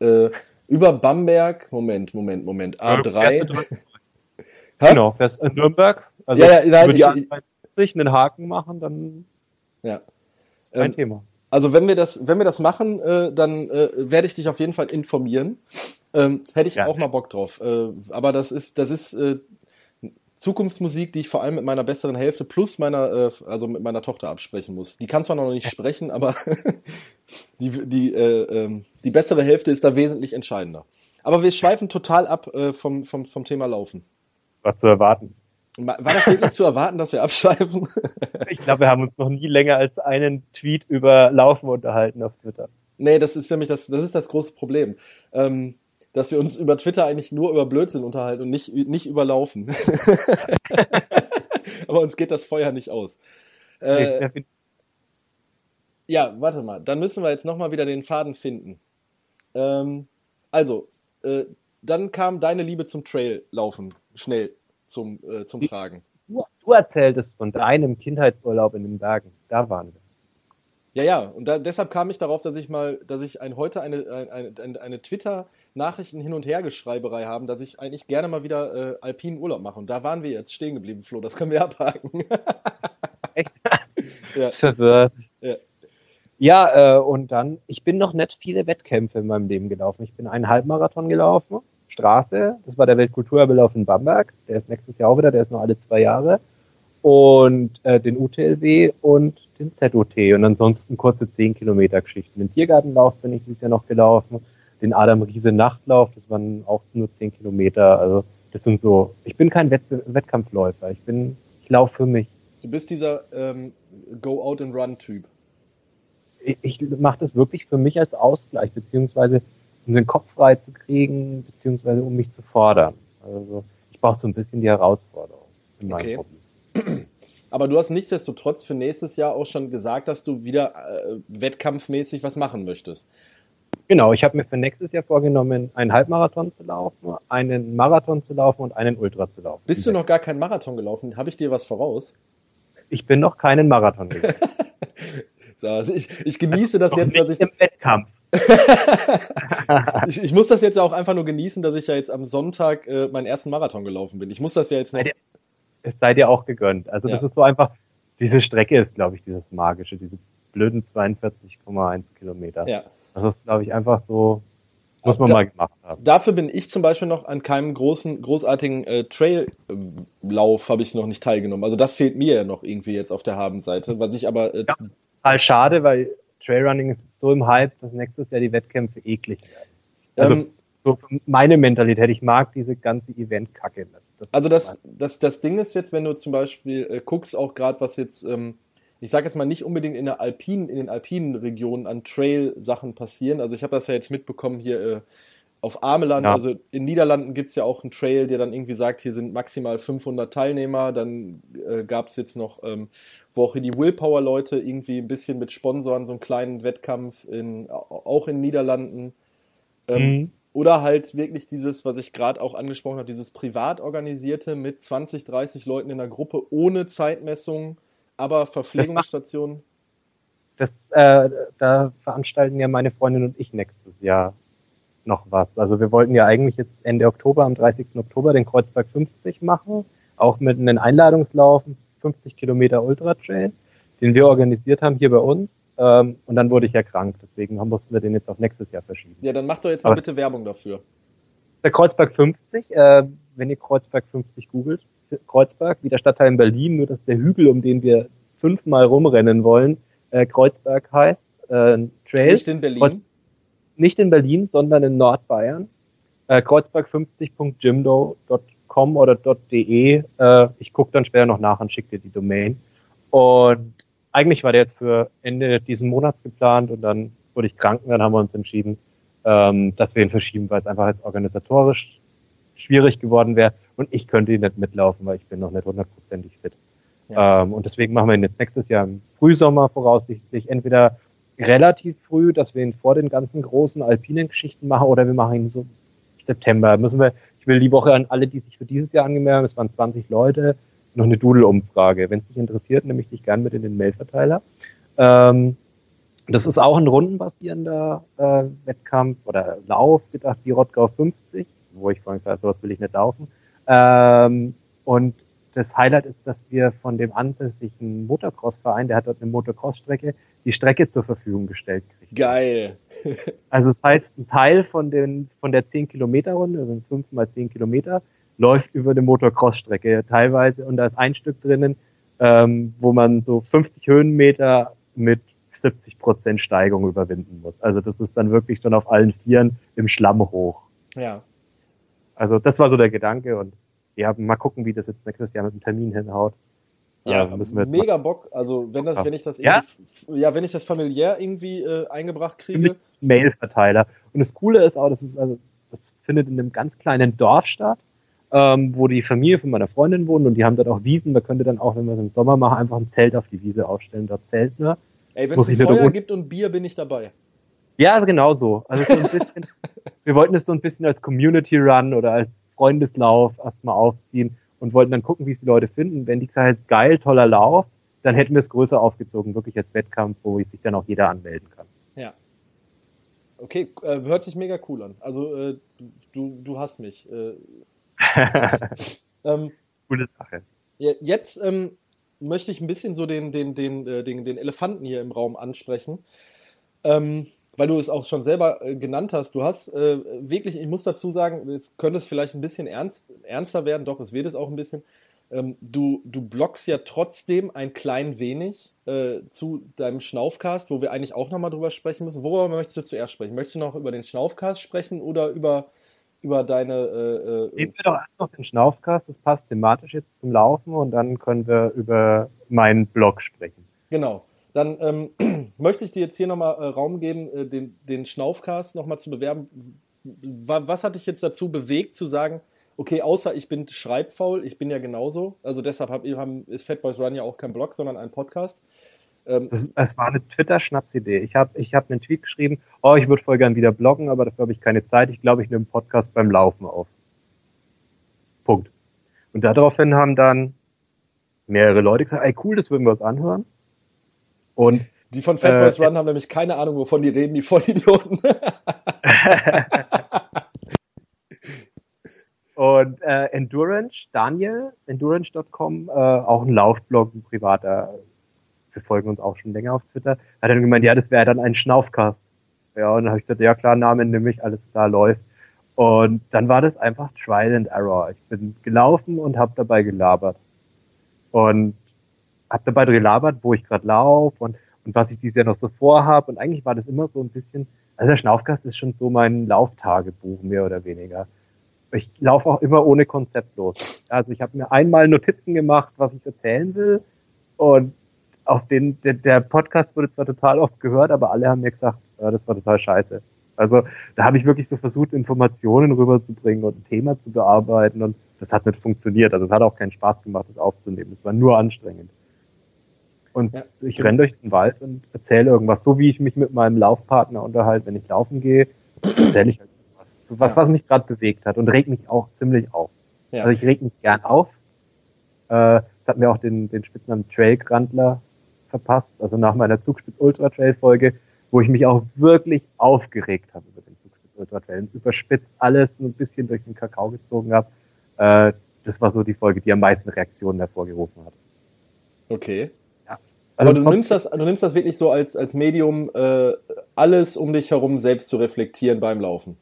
Äh, über Bamberg, Moment, Moment, Moment, Fährst du A3. dran? Hä? Genau, fährst in Nürnberg. Also Ja, ja, nein, über die ich- A43 einen Haken machen, dann Ja. Ist kein Ähm, Thema. Also wenn wir das, wenn wir das machen, äh, dann äh, werde ich dich auf jeden Fall informieren. Ähm, hätte ich Ja. auch mal Bock drauf. Äh, aber das ist, das ist, äh, Zukunftsmusik, die ich vor allem mit meiner besseren Hälfte plus meiner, äh, also mit meiner Tochter absprechen muss. Die kann zwar noch nicht sprechen, aber die, die, äh, ähm, die bessere Hälfte ist da wesentlich entscheidender. Aber wir schweifen total ab vom, vom, vom Thema Laufen. War zu erwarten. War das wirklich zu erwarten, dass wir abschweifen? ich glaube, wir haben uns noch nie länger als einen Tweet über Laufen unterhalten auf Twitter. Nee, das ist nämlich das, das ist das große Problem. Ähm, dass wir uns über Twitter eigentlich nur über Blödsinn unterhalten und nicht, nicht über Laufen. Aber uns geht das Feuer nicht aus. Äh, ja, warte mal. Dann müssen wir jetzt nochmal wieder den Faden finden. Ähm, also, äh, dann kam deine Liebe zum Traillaufen schnell zum, äh, zum Tragen. Du, du erzähltest von deinem Kindheitsurlaub in den Bergen. Da waren wir. Ja, ja, und da, deshalb kam ich darauf, dass ich mal, dass ich ein, heute eine, eine, eine, eine Twitter-Nachrichten hin und her Geschreiberei haben, dass ich eigentlich gerne mal wieder äh, alpinen Urlaub mache. Und da waren wir jetzt stehen geblieben, Flo. Das können wir abhaken. Echt? ja. Verwirrt. Ja. Ja, äh, und dann, ich bin noch nicht viele Wettkämpfe in meinem Leben gelaufen. Ich bin einen Halbmarathon gelaufen, Straße, das war der Weltkulturerlauf in Bamberg, der ist nächstes Jahr auch wieder, der ist noch alle zwei Jahre. Und äh, den UTLW und den ZOT und ansonsten kurze 10 Kilometer Geschichten. Den Tiergartenlauf bin ich dieses Jahr noch gelaufen, den Adam Riese Nachtlauf, das waren auch nur 10 Kilometer. Also das sind so, ich bin kein Wett Wettkampfläufer, ich bin, ich laufe für mich. Du bist dieser ähm, Go Out and Run Typ. Ich, ich mache das wirklich für mich als Ausgleich, beziehungsweise um den Kopf frei zu kriegen, beziehungsweise um mich zu fordern. Also ich brauche so ein bisschen die Herausforderung in meinem okay. Hobby. Aber du hast nichtsdestotrotz für nächstes Jahr auch schon gesagt, dass du wieder äh, wettkampfmäßig was machen möchtest. Genau, ich habe mir für nächstes Jahr vorgenommen, einen Halbmarathon zu laufen, einen Marathon zu laufen und einen Ultra zu laufen. Bist du noch gar keinen Marathon gelaufen? Habe ich dir was voraus? Ich bin noch keinen Marathon gelaufen. so, also ich, ich genieße das jetzt, dass ich im Wettkampf. Ich, ich, muss das jetzt auch einfach nur genießen, dass ich ja jetzt am Sonntag äh, meinen ersten Marathon gelaufen bin. Ich muss das ja jetzt noch es sei dir auch gegönnt. Also das ist so einfach, diese Strecke ist, glaube ich, dieses magische, diese blöden 42,1 Kilometer. Ja. Das ist, glaube ich, einfach so, muss man da, mal gemacht haben. Dafür bin ich zum Beispiel noch an keinem großen, großartigen äh, Traillauf habe ich noch nicht teilgenommen. Also das fehlt mir ja noch irgendwie jetzt auf der Habenseite, was ich aber äh, ja, total schade, weil Trailrunning ist so im Hype, dass nächstes Jahr die Wettkämpfe eklig werden. Also ähm, so meine Mentalität, ich mag diese ganze Event-Kacke also das, das, das Ding ist jetzt, wenn du zum Beispiel äh, guckst, auch gerade was jetzt, ähm, ich sage jetzt mal nicht unbedingt in der alpinen, in den alpinen Regionen an Trail-Sachen passieren. Also ich habe das ja jetzt mitbekommen hier äh, auf Ameland, ja. also in Niederlanden gibt es ja auch einen Trail, der dann irgendwie sagt, hier sind maximal 500 Teilnehmer. Dann äh, gab es jetzt noch, ähm, wo auch die Willpower-Leute irgendwie ein bisschen mit Sponsoren so einen kleinen Wettkampf in, auch in Niederlanden. Ähm, mhm. Oder halt wirklich dieses, was ich gerade auch angesprochen habe, dieses privat organisierte mit 20, 30 Leuten in der Gruppe ohne Zeitmessung, aber Verpflegungsstationen. Das, äh, da veranstalten ja meine Freundin und ich nächstes Jahr noch was. Also wir wollten ja eigentlich jetzt Ende Oktober, am 30. Oktober, den Kreuzberg 50 machen, auch mit einem Einladungslauf, 50 Kilometer Ultra Trail, den wir organisiert haben hier bei uns. Ähm, und dann wurde ich ja krank, deswegen mussten wir den jetzt auf nächstes Jahr verschieben. Ja, dann mach doch jetzt mal Aber bitte Werbung dafür. Der Kreuzberg 50, äh, wenn ihr Kreuzberg 50 googelt, Kreuzberg, wie der Stadtteil in Berlin, nur dass der Hügel, um den wir fünfmal rumrennen wollen, äh, Kreuzberg heißt, äh, Trail. Nicht in Berlin? Kreuz nicht in Berlin, sondern in Nordbayern. Äh, Kreuzberg50.jimdo.com oder .de. Äh, ich gucke dann später noch nach und schicke dir die Domain. Und eigentlich war der jetzt für Ende diesen Monats geplant und dann wurde ich krank und dann haben wir uns entschieden, ähm, dass wir ihn verschieben, weil es einfach jetzt organisatorisch schwierig geworden wäre und ich könnte ihn nicht mitlaufen, weil ich bin noch nicht hundertprozentig fit. Ja. Ähm, und deswegen machen wir ihn jetzt nächstes Jahr im Frühsommer voraussichtlich entweder relativ früh, dass wir ihn vor den ganzen großen alpinen Geschichten machen oder wir machen ihn so September. Müssen wir, will die Woche an alle, die sich für dieses Jahr angemeldet haben, es waren 20 Leute, noch eine Doodle-Umfrage. Wenn es dich interessiert, nehme ich dich gern mit in den Mailverteiler. Ähm, das ist auch ein rundenbasierender äh, Wettkampf oder Lauf, gedacht wie Rottgau 50, wo ich vorhin gesagt sowas will ich nicht laufen. Ähm, und das Highlight ist, dass wir von dem ansässigen Motocross-Verein, der hat dort eine Motocross-Strecke, die Strecke zur Verfügung gestellt kriegen. Geil. also das heißt, ein Teil von, den, von der 10-Kilometer-Runde, also 5 mal 10 Kilometer, läuft über eine Motocross-Strecke teilweise und da ist ein Stück drinnen, ähm, wo man so 50 Höhenmeter mit 70 Prozent Steigung überwinden muss. Also das ist dann wirklich schon auf allen Vieren im Schlamm hoch. Ja. Also das war so der Gedanke und ja, mal gucken, wie das jetzt nächstes Jahr mit dem Termin hinhaut. Ja, äh, müssen wir mega Bock. Also wenn das, wenn ich das ja, ja wenn ich das familiär irgendwie äh, eingebracht kriege. Mail-Verteiler. Und das Coole ist auch, das ist also, das findet in einem ganz kleinen Dorf statt, ähm, wo die Familie von meiner Freundin wohnt und die haben dort auch Wiesen. Da könnte dann auch, wenn wir es im Sommer machen, einfach ein Zelt auf die Wiese aufstellen. Dort zelten wir. Ey, wenn es Feuer gibt und Bier, bin ich dabei. Ja, genau so. Also so ein bisschen, wir wollten es so ein bisschen als Community Run oder als Freundeslauf erstmal aufziehen und wollten dann gucken, wie es die Leute finden. Wenn die gesagt geil, toller Lauf, dann hätten wir es größer aufgezogen, wirklich als Wettkampf, wo sich dann auch jeder anmelden kann. Ja. Okay, äh, hört sich mega cool an. Also äh, du, du hast mich. Äh, ähm, Coole Sache. Jetzt ähm, möchte ich ein bisschen so den, den, den, äh, den, den Elefanten hier im Raum ansprechen. Ähm, weil du es auch schon selber äh, genannt hast, du hast äh, wirklich, ich muss dazu sagen, es könnte es vielleicht ein bisschen ernst, ernster werden, doch, es wird es auch ein bisschen. Ähm, du, du blockst ja trotzdem ein klein wenig äh, zu deinem Schnaufcast, wo wir eigentlich auch nochmal drüber sprechen müssen. Worüber möchtest du zuerst sprechen? Möchtest du noch über den Schnaufcast sprechen oder über, über deine. Äh, äh Nehmen wir doch erst noch den Schnaufcast, das passt thematisch jetzt zum Laufen und dann können wir über meinen Blog sprechen. Genau. Dann ähm, möchte ich dir jetzt hier nochmal äh, Raum geben, äh, den, den Schnaufcast nochmal zu bewerben. Was hat dich jetzt dazu bewegt, zu sagen, okay, außer ich bin schreibfaul, ich bin ja genauso. Also deshalb hab, haben, ist Fatboys Run ja auch kein Blog, sondern ein Podcast. Ähm, das, es war eine Twitter-Schnapsidee. Ich habe ich hab einen Tweet geschrieben, oh, ich würde voll gern wieder bloggen, aber dafür habe ich keine Zeit. Ich glaube, ich nehme einen Podcast beim Laufen auf. Punkt. Und daraufhin haben dann mehrere Leute gesagt, ey cool, das würden wir uns anhören. Und die von Fatboys äh, Run haben nämlich keine Ahnung, wovon die reden, die Vollidioten. und äh, Endurance, Daniel, endurance.com, äh, auch ein Laufblog, ein privater, wir folgen uns auch schon länger auf Twitter, hat dann gemeint, ja, das wäre dann ein Schnaufcast. Ja, und dann habe ich gesagt, ja klar, Name nehme ich, alles klar, läuft. Und dann war das einfach Trial and Error. Ich bin gelaufen und habe dabei gelabert. Und habe dabei gelabert, wo ich gerade laufe und, und was ich dieses Jahr noch so vorhabe. Und eigentlich war das immer so ein bisschen, also der Schnaufgast ist schon so mein Lauftagebuch, mehr oder weniger. Ich laufe auch immer ohne Konzept los. Also ich habe mir einmal Notizen gemacht, was ich erzählen will. Und auf den, der, der Podcast wurde zwar total oft gehört, aber alle haben mir gesagt, ja, das war total scheiße. Also da habe ich wirklich so versucht, Informationen rüberzubringen und ein Thema zu bearbeiten und das hat nicht funktioniert. Also es hat auch keinen Spaß gemacht, das aufzunehmen. Es war nur anstrengend. Und ja, ich renne durch den Wald und erzähle irgendwas, so wie ich mich mit meinem Laufpartner unterhalte, wenn ich laufen gehe, erzähle ich irgendwas, was, was mich gerade bewegt hat und reg mich auch ziemlich auf. Ja. Also ich reg mich gern auf. Äh, das hat mir auch den, den Spitznamen Trailgrandler verpasst, also nach meiner Zugspitz Ultra Trail Folge, wo ich mich auch wirklich aufgeregt habe über den Zugspitz Ultra Trail und überspitzt alles ein bisschen durch den Kakao gezogen habe. Äh, das war so die Folge, die am meisten Reaktionen hervorgerufen hat. Okay. Also Aber du nimmst das, du nimmst das wirklich so als, als Medium, äh, alles um dich herum selbst zu reflektieren beim Laufen.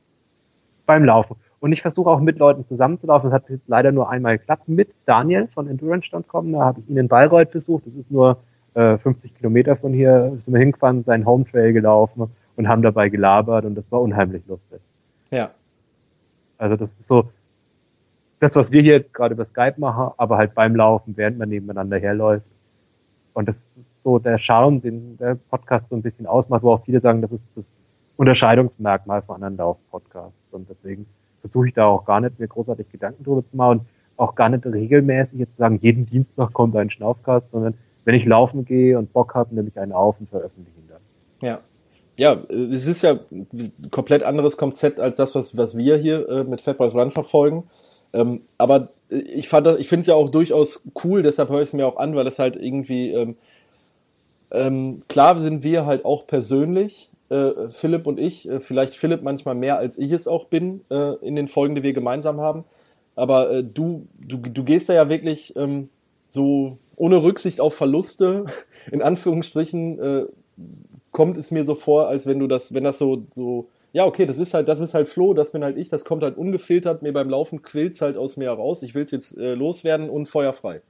Beim Laufen. Und ich versuche auch mit Leuten zusammenzulaufen. Das hat jetzt leider nur einmal geklappt mit Daniel von Endurance.com. Da habe ich ihn in Bayreuth besucht. Das ist nur äh, 50 Kilometer von hier. Sind wir hingefahren, seinen Home Trail gelaufen und haben dabei gelabert und das war unheimlich lustig. Ja. Also das ist so das, was wir hier gerade über Skype machen, aber halt beim Laufen, während man nebeneinander herläuft. Und das ist so der Charme, den der Podcast so ein bisschen ausmacht, wo auch viele sagen, das ist das Unterscheidungsmerkmal von anderen Lauf-Podcasts. Und deswegen versuche ich da auch gar nicht mir großartig Gedanken drüber zu machen und auch gar nicht regelmäßig jetzt zu sagen, jeden Dienstag kommt ein Schnaufcast, sondern wenn ich laufen gehe und Bock habe, nehme ich einen auf und veröffentliche ihn dann. Ja. Ja, es ist ja ein komplett anderes Konzept als das, was, was wir hier äh, mit Fat Boys Run verfolgen. Ähm, aber ich fand das, ich finde es ja auch durchaus cool, deshalb höre ich es mir auch an, weil es halt irgendwie ähm, ähm, klar sind wir halt auch persönlich, äh, Philipp und ich, äh, vielleicht Philipp manchmal mehr als ich es auch bin äh, in den Folgen, die wir gemeinsam haben. Aber äh, du, du, du gehst da ja wirklich ähm, so ohne Rücksicht auf Verluste, in Anführungsstrichen, äh, kommt es mir so vor, als wenn du das, wenn das so, so Ja, okay, das ist halt, das ist halt Flo, das bin halt ich, das kommt halt ungefiltert, mir beim Laufen quillt's halt aus mir heraus. Ich will's jetzt äh, loswerden und feuerfrei.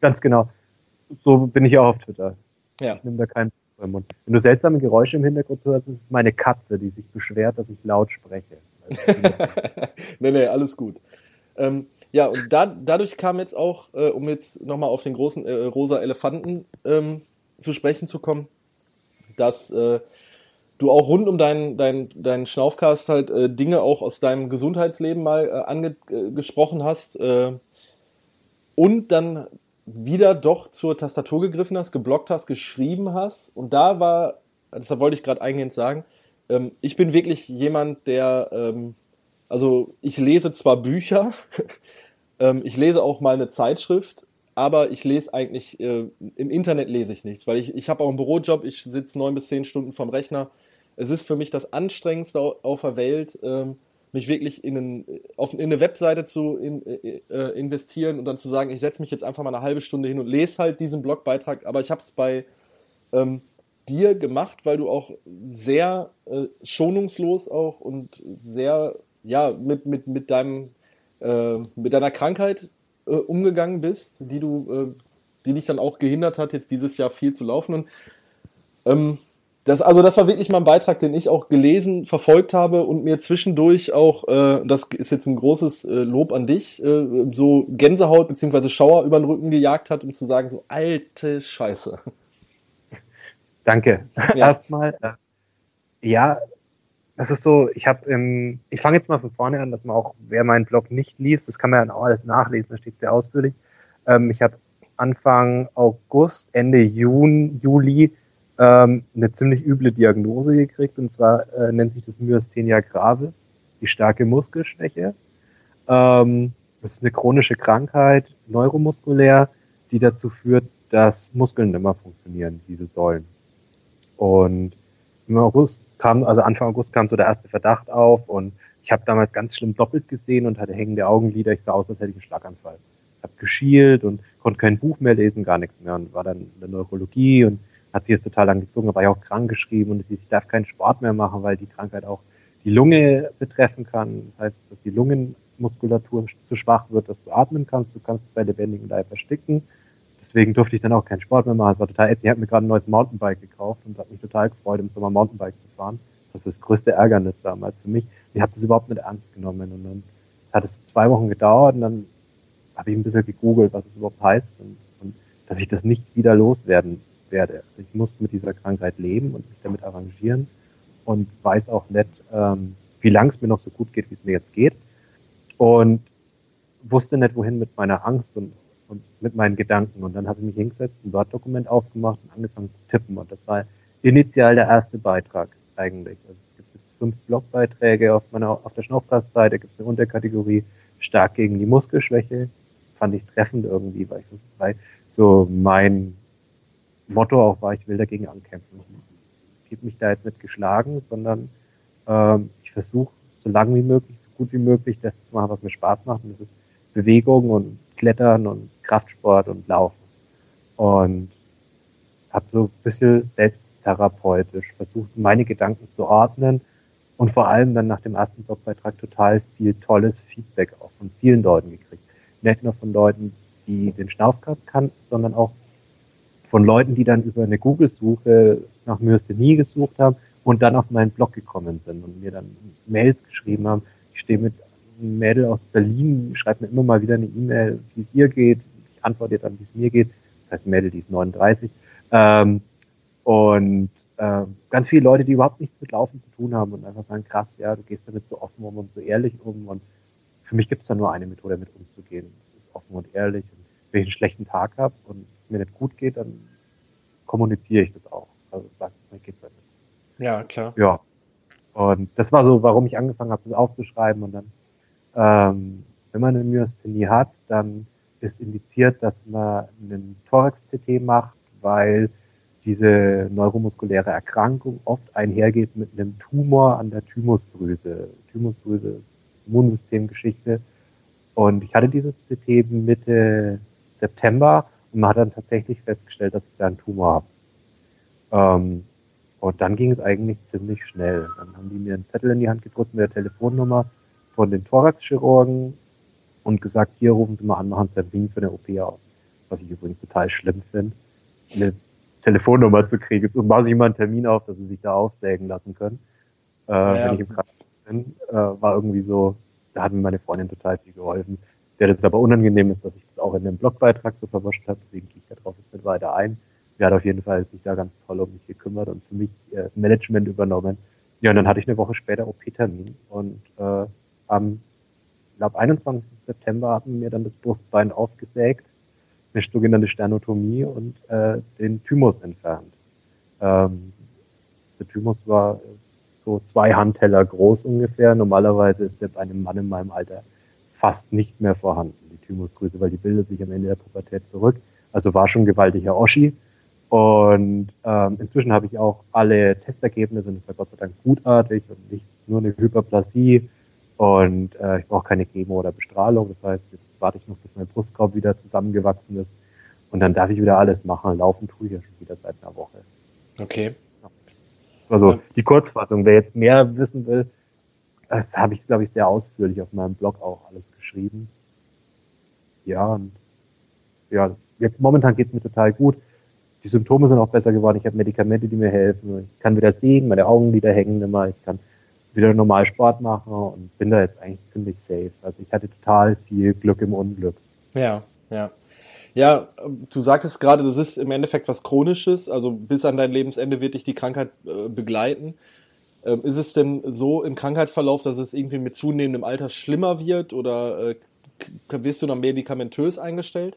Ganz genau. So bin ich auch auf Twitter. Ja. Ich nehme da keinen im Mund. Wenn du seltsame Geräusche im Hintergrund hörst, ist es meine Katze, die sich beschwert, dass ich laut spreche. nee, nee, alles gut. Ähm, ja, und da, dadurch kam jetzt auch, äh, um jetzt nochmal auf den großen äh, rosa Elefanten ähm, zu sprechen zu kommen, dass äh, du auch rund um deinen dein, dein Schnaufcast halt äh, Dinge auch aus deinem Gesundheitsleben mal äh, angesprochen hast äh, und dann wieder doch zur Tastatur gegriffen hast, geblockt hast, geschrieben hast. Und da war, deshalb wollte ich gerade eingehend sagen, ähm, ich bin wirklich jemand, der, ähm, also ich lese zwar Bücher, ähm, ich lese auch mal eine Zeitschrift, aber ich lese eigentlich, äh, im Internet lese ich nichts, weil ich, ich habe auch einen Bürojob, ich sitze neun bis zehn Stunden vom Rechner. Es ist für mich das Anstrengendste auf der Welt, ähm, mich wirklich in, einen, auf, in eine Webseite zu in, äh, äh, investieren und dann zu sagen, ich setze mich jetzt einfach mal eine halbe Stunde hin und lese halt diesen Blogbeitrag. Aber ich habe es bei ähm, dir gemacht, weil du auch sehr äh, schonungslos auch und sehr ja mit mit mit deinem äh, mit deiner Krankheit äh, umgegangen bist, die du äh, die dich dann auch gehindert hat, jetzt dieses Jahr viel zu laufen und ähm, das, also das war wirklich mal ein Beitrag, den ich auch gelesen, verfolgt habe und mir zwischendurch auch, äh, das ist jetzt ein großes äh, Lob an dich, äh, so Gänsehaut bzw. Schauer über den Rücken gejagt hat, um zu sagen, so alte Scheiße. Danke. Ja. Erstmal, äh, ja, das ist so, ich habe im, ich fange jetzt mal von vorne an, dass man auch, wer meinen Blog nicht liest, das kann man dann auch alles nachlesen, da steht sehr ausführlich. Ähm, ich habe Anfang August, Ende Juni, Juli ähm, eine ziemlich üble Diagnose gekriegt, und zwar äh, nennt sich das Myasthenia gravis, die starke Muskelschwäche. Ähm, das ist eine chronische Krankheit, neuromuskulär, die dazu führt, dass Muskeln nicht mehr funktionieren, wie sie sollen. Und im August kam, also Anfang August kam so der erste Verdacht auf und ich habe damals ganz schlimm doppelt gesehen und hatte hängende Augenlider. Ich sah aus, als hätte ich einen Schlaganfall. Ich habe geschielt und konnte kein Buch mehr lesen, gar nichts mehr und war dann in der Neurologie und hat sich jetzt total angezogen, war ja auch krank geschrieben und ich darf keinen Sport mehr machen, weil die Krankheit auch die Lunge betreffen kann. Das heißt, dass die Lungenmuskulatur zu schwach wird, dass du atmen kannst. Du kannst bei lebendigem Leib ersticken. Deswegen durfte ich dann auch keinen Sport mehr machen. Es war total ätzend. Ich habe mir gerade ein neues Mountainbike gekauft und habe mich total gefreut, im Sommer Mountainbike zu fahren. Das war das größte Ärgernis damals für mich. Ich habe das überhaupt nicht ernst genommen. Und dann hat es zwei Wochen gedauert und dann habe ich ein bisschen gegoogelt, was es überhaupt heißt und, und dass ich das nicht wieder loswerden werde. Also ich muss mit dieser Krankheit leben und mich damit arrangieren und weiß auch nicht, ähm, wie lang es mir noch so gut geht, wie es mir jetzt geht. Und wusste nicht, wohin mit meiner Angst und, und mit meinen Gedanken. Und dann habe ich mich hingesetzt, ein Word-Dokument aufgemacht und angefangen zu tippen. Und das war initial der erste Beitrag eigentlich. Also es gibt jetzt fünf Blogbeiträge auf meiner, auf der Schnaufkast-Seite, gibt es eine Unterkategorie stark gegen die Muskelschwäche. Fand ich treffend irgendwie, weil ich so mein Motto auch war, ich will dagegen ankämpfen. Ich gebe mich da jetzt nicht geschlagen, sondern ähm, ich versuche so lange wie möglich, so gut wie möglich das zu machen, was mir Spaß macht. Und das ist Bewegung und Klettern und Kraftsport und Laufen. Und habe so ein bisschen selbsttherapeutisch versucht, meine Gedanken zu ordnen und vor allem dann nach dem ersten Blogbeitrag total viel tolles Feedback auch von vielen Leuten gekriegt. Nicht nur von Leuten, die den Schnaufkast kannten, sondern auch von Leuten, die dann über eine Google-Suche nach Myasthenie gesucht haben und dann auf meinen Blog gekommen sind und mir dann Mails geschrieben haben. Ich stehe mit einem Mädel aus Berlin, schreibt mir immer mal wieder eine E-Mail, wie es ihr geht. Ich antworte dann, wie es mir geht. Das heißt, Mädel, die ist 39. Ähm, und äh, ganz viele Leute, die überhaupt nichts mit Laufen zu tun haben und einfach sagen, krass, ja, du gehst damit so offen um und so ehrlich um. Und für mich gibt es da nur eine Methode, damit umzugehen. Das ist offen und ehrlich. Und wenn ich einen schlechten Tag habe und mir nicht gut geht, dann kommuniziere ich das auch. Also sage, mir geht's halt nicht. Ja, klar. Ja. Und das war so, warum ich angefangen habe, das aufzuschreiben. Und dann, ähm, wenn man eine Myasthenie hat, dann ist indiziert, dass man einen Thorax-CT macht, weil diese neuromuskuläre Erkrankung oft einhergeht mit einem Tumor an der Thymusdrüse. Thymusdrüse ist Immunsystemgeschichte. Und ich hatte dieses CT Mitte September und man hat dann tatsächlich festgestellt, dass ich da einen Tumor habe. Ähm, Und dann ging es eigentlich ziemlich schnell. Dann haben die mir einen Zettel in die Hand gedrückt mit der Telefonnummer von den Thoraxchirurgen und gesagt, hier rufen Sie mal an, machen Sie einen Termin für eine OP aus. Was ich übrigens total schlimm finde, eine Telefonnummer zu kriegen. Jetzt mache ich immer einen Termin auf, dass Sie sich da aufsägen lassen können. Äh, ja. Wenn ich im Krankenhaus bin, äh, war irgendwie so, da hat mir meine Freundin total viel geholfen. Der das aber unangenehm ist, dass ich auch in dem Blogbeitrag so verwurscht habe, deswegen gehe ich darauf jetzt nicht weiter ein der hat auf jeden Fall sich da ganz toll um mich gekümmert und für mich äh, das Management übernommen. Ja, und dann hatte ich eine Woche später OP-Termin und äh, am, glaube 21. September haben wir dann das Brustbein aufgesägt, eine sogenannte Sternotomie und äh, den Thymus entfernt. Ähm, der Thymus war so zwei Handteller groß ungefähr. Normalerweise ist der bei einem Mann in meinem Alter fast nicht mehr vorhanden, Thymusgröße, weil die bildet sich am Ende der Pubertät zurück. Also war schon gewaltiger Oschi. Und ähm, inzwischen habe ich auch alle Testergebnisse und das war Gott sei Dank gutartig und nicht nur eine Hyperplasie. Und äh, ich brauche keine Chemo oder Bestrahlung. Das heißt, jetzt warte ich noch, bis mein Brustkorb wieder zusammengewachsen ist. Und dann darf ich wieder alles machen. Laufen tue ich ja schon wieder seit einer Woche. Okay. Also ja. die Kurzfassung. Wer jetzt mehr wissen will, das habe ich, glaube ich, sehr ausführlich auf meinem Blog auch alles geschrieben. Ja, und ja, jetzt momentan geht's mir total gut die Symptome sind auch besser geworden. Ich habe Medikamente, die mir helfen. Ich kann wieder sehen, meine Augenlider hängen immer. Ich kann wieder normal Sport machen und bin da jetzt eigentlich ziemlich safe. Also ich hatte total viel Glück im Unglück. Ja, ja. Ja, du sagtest gerade, das ist im Endeffekt was Chronisches, also bis an dein Lebensende wird dich die Krankheit äh, begleiten. Ähm, ist es denn so im Krankheitsverlauf, dass es irgendwie mit zunehmendem Alter schlimmer wird oder äh, wirst du dann medikamentös eingestellt?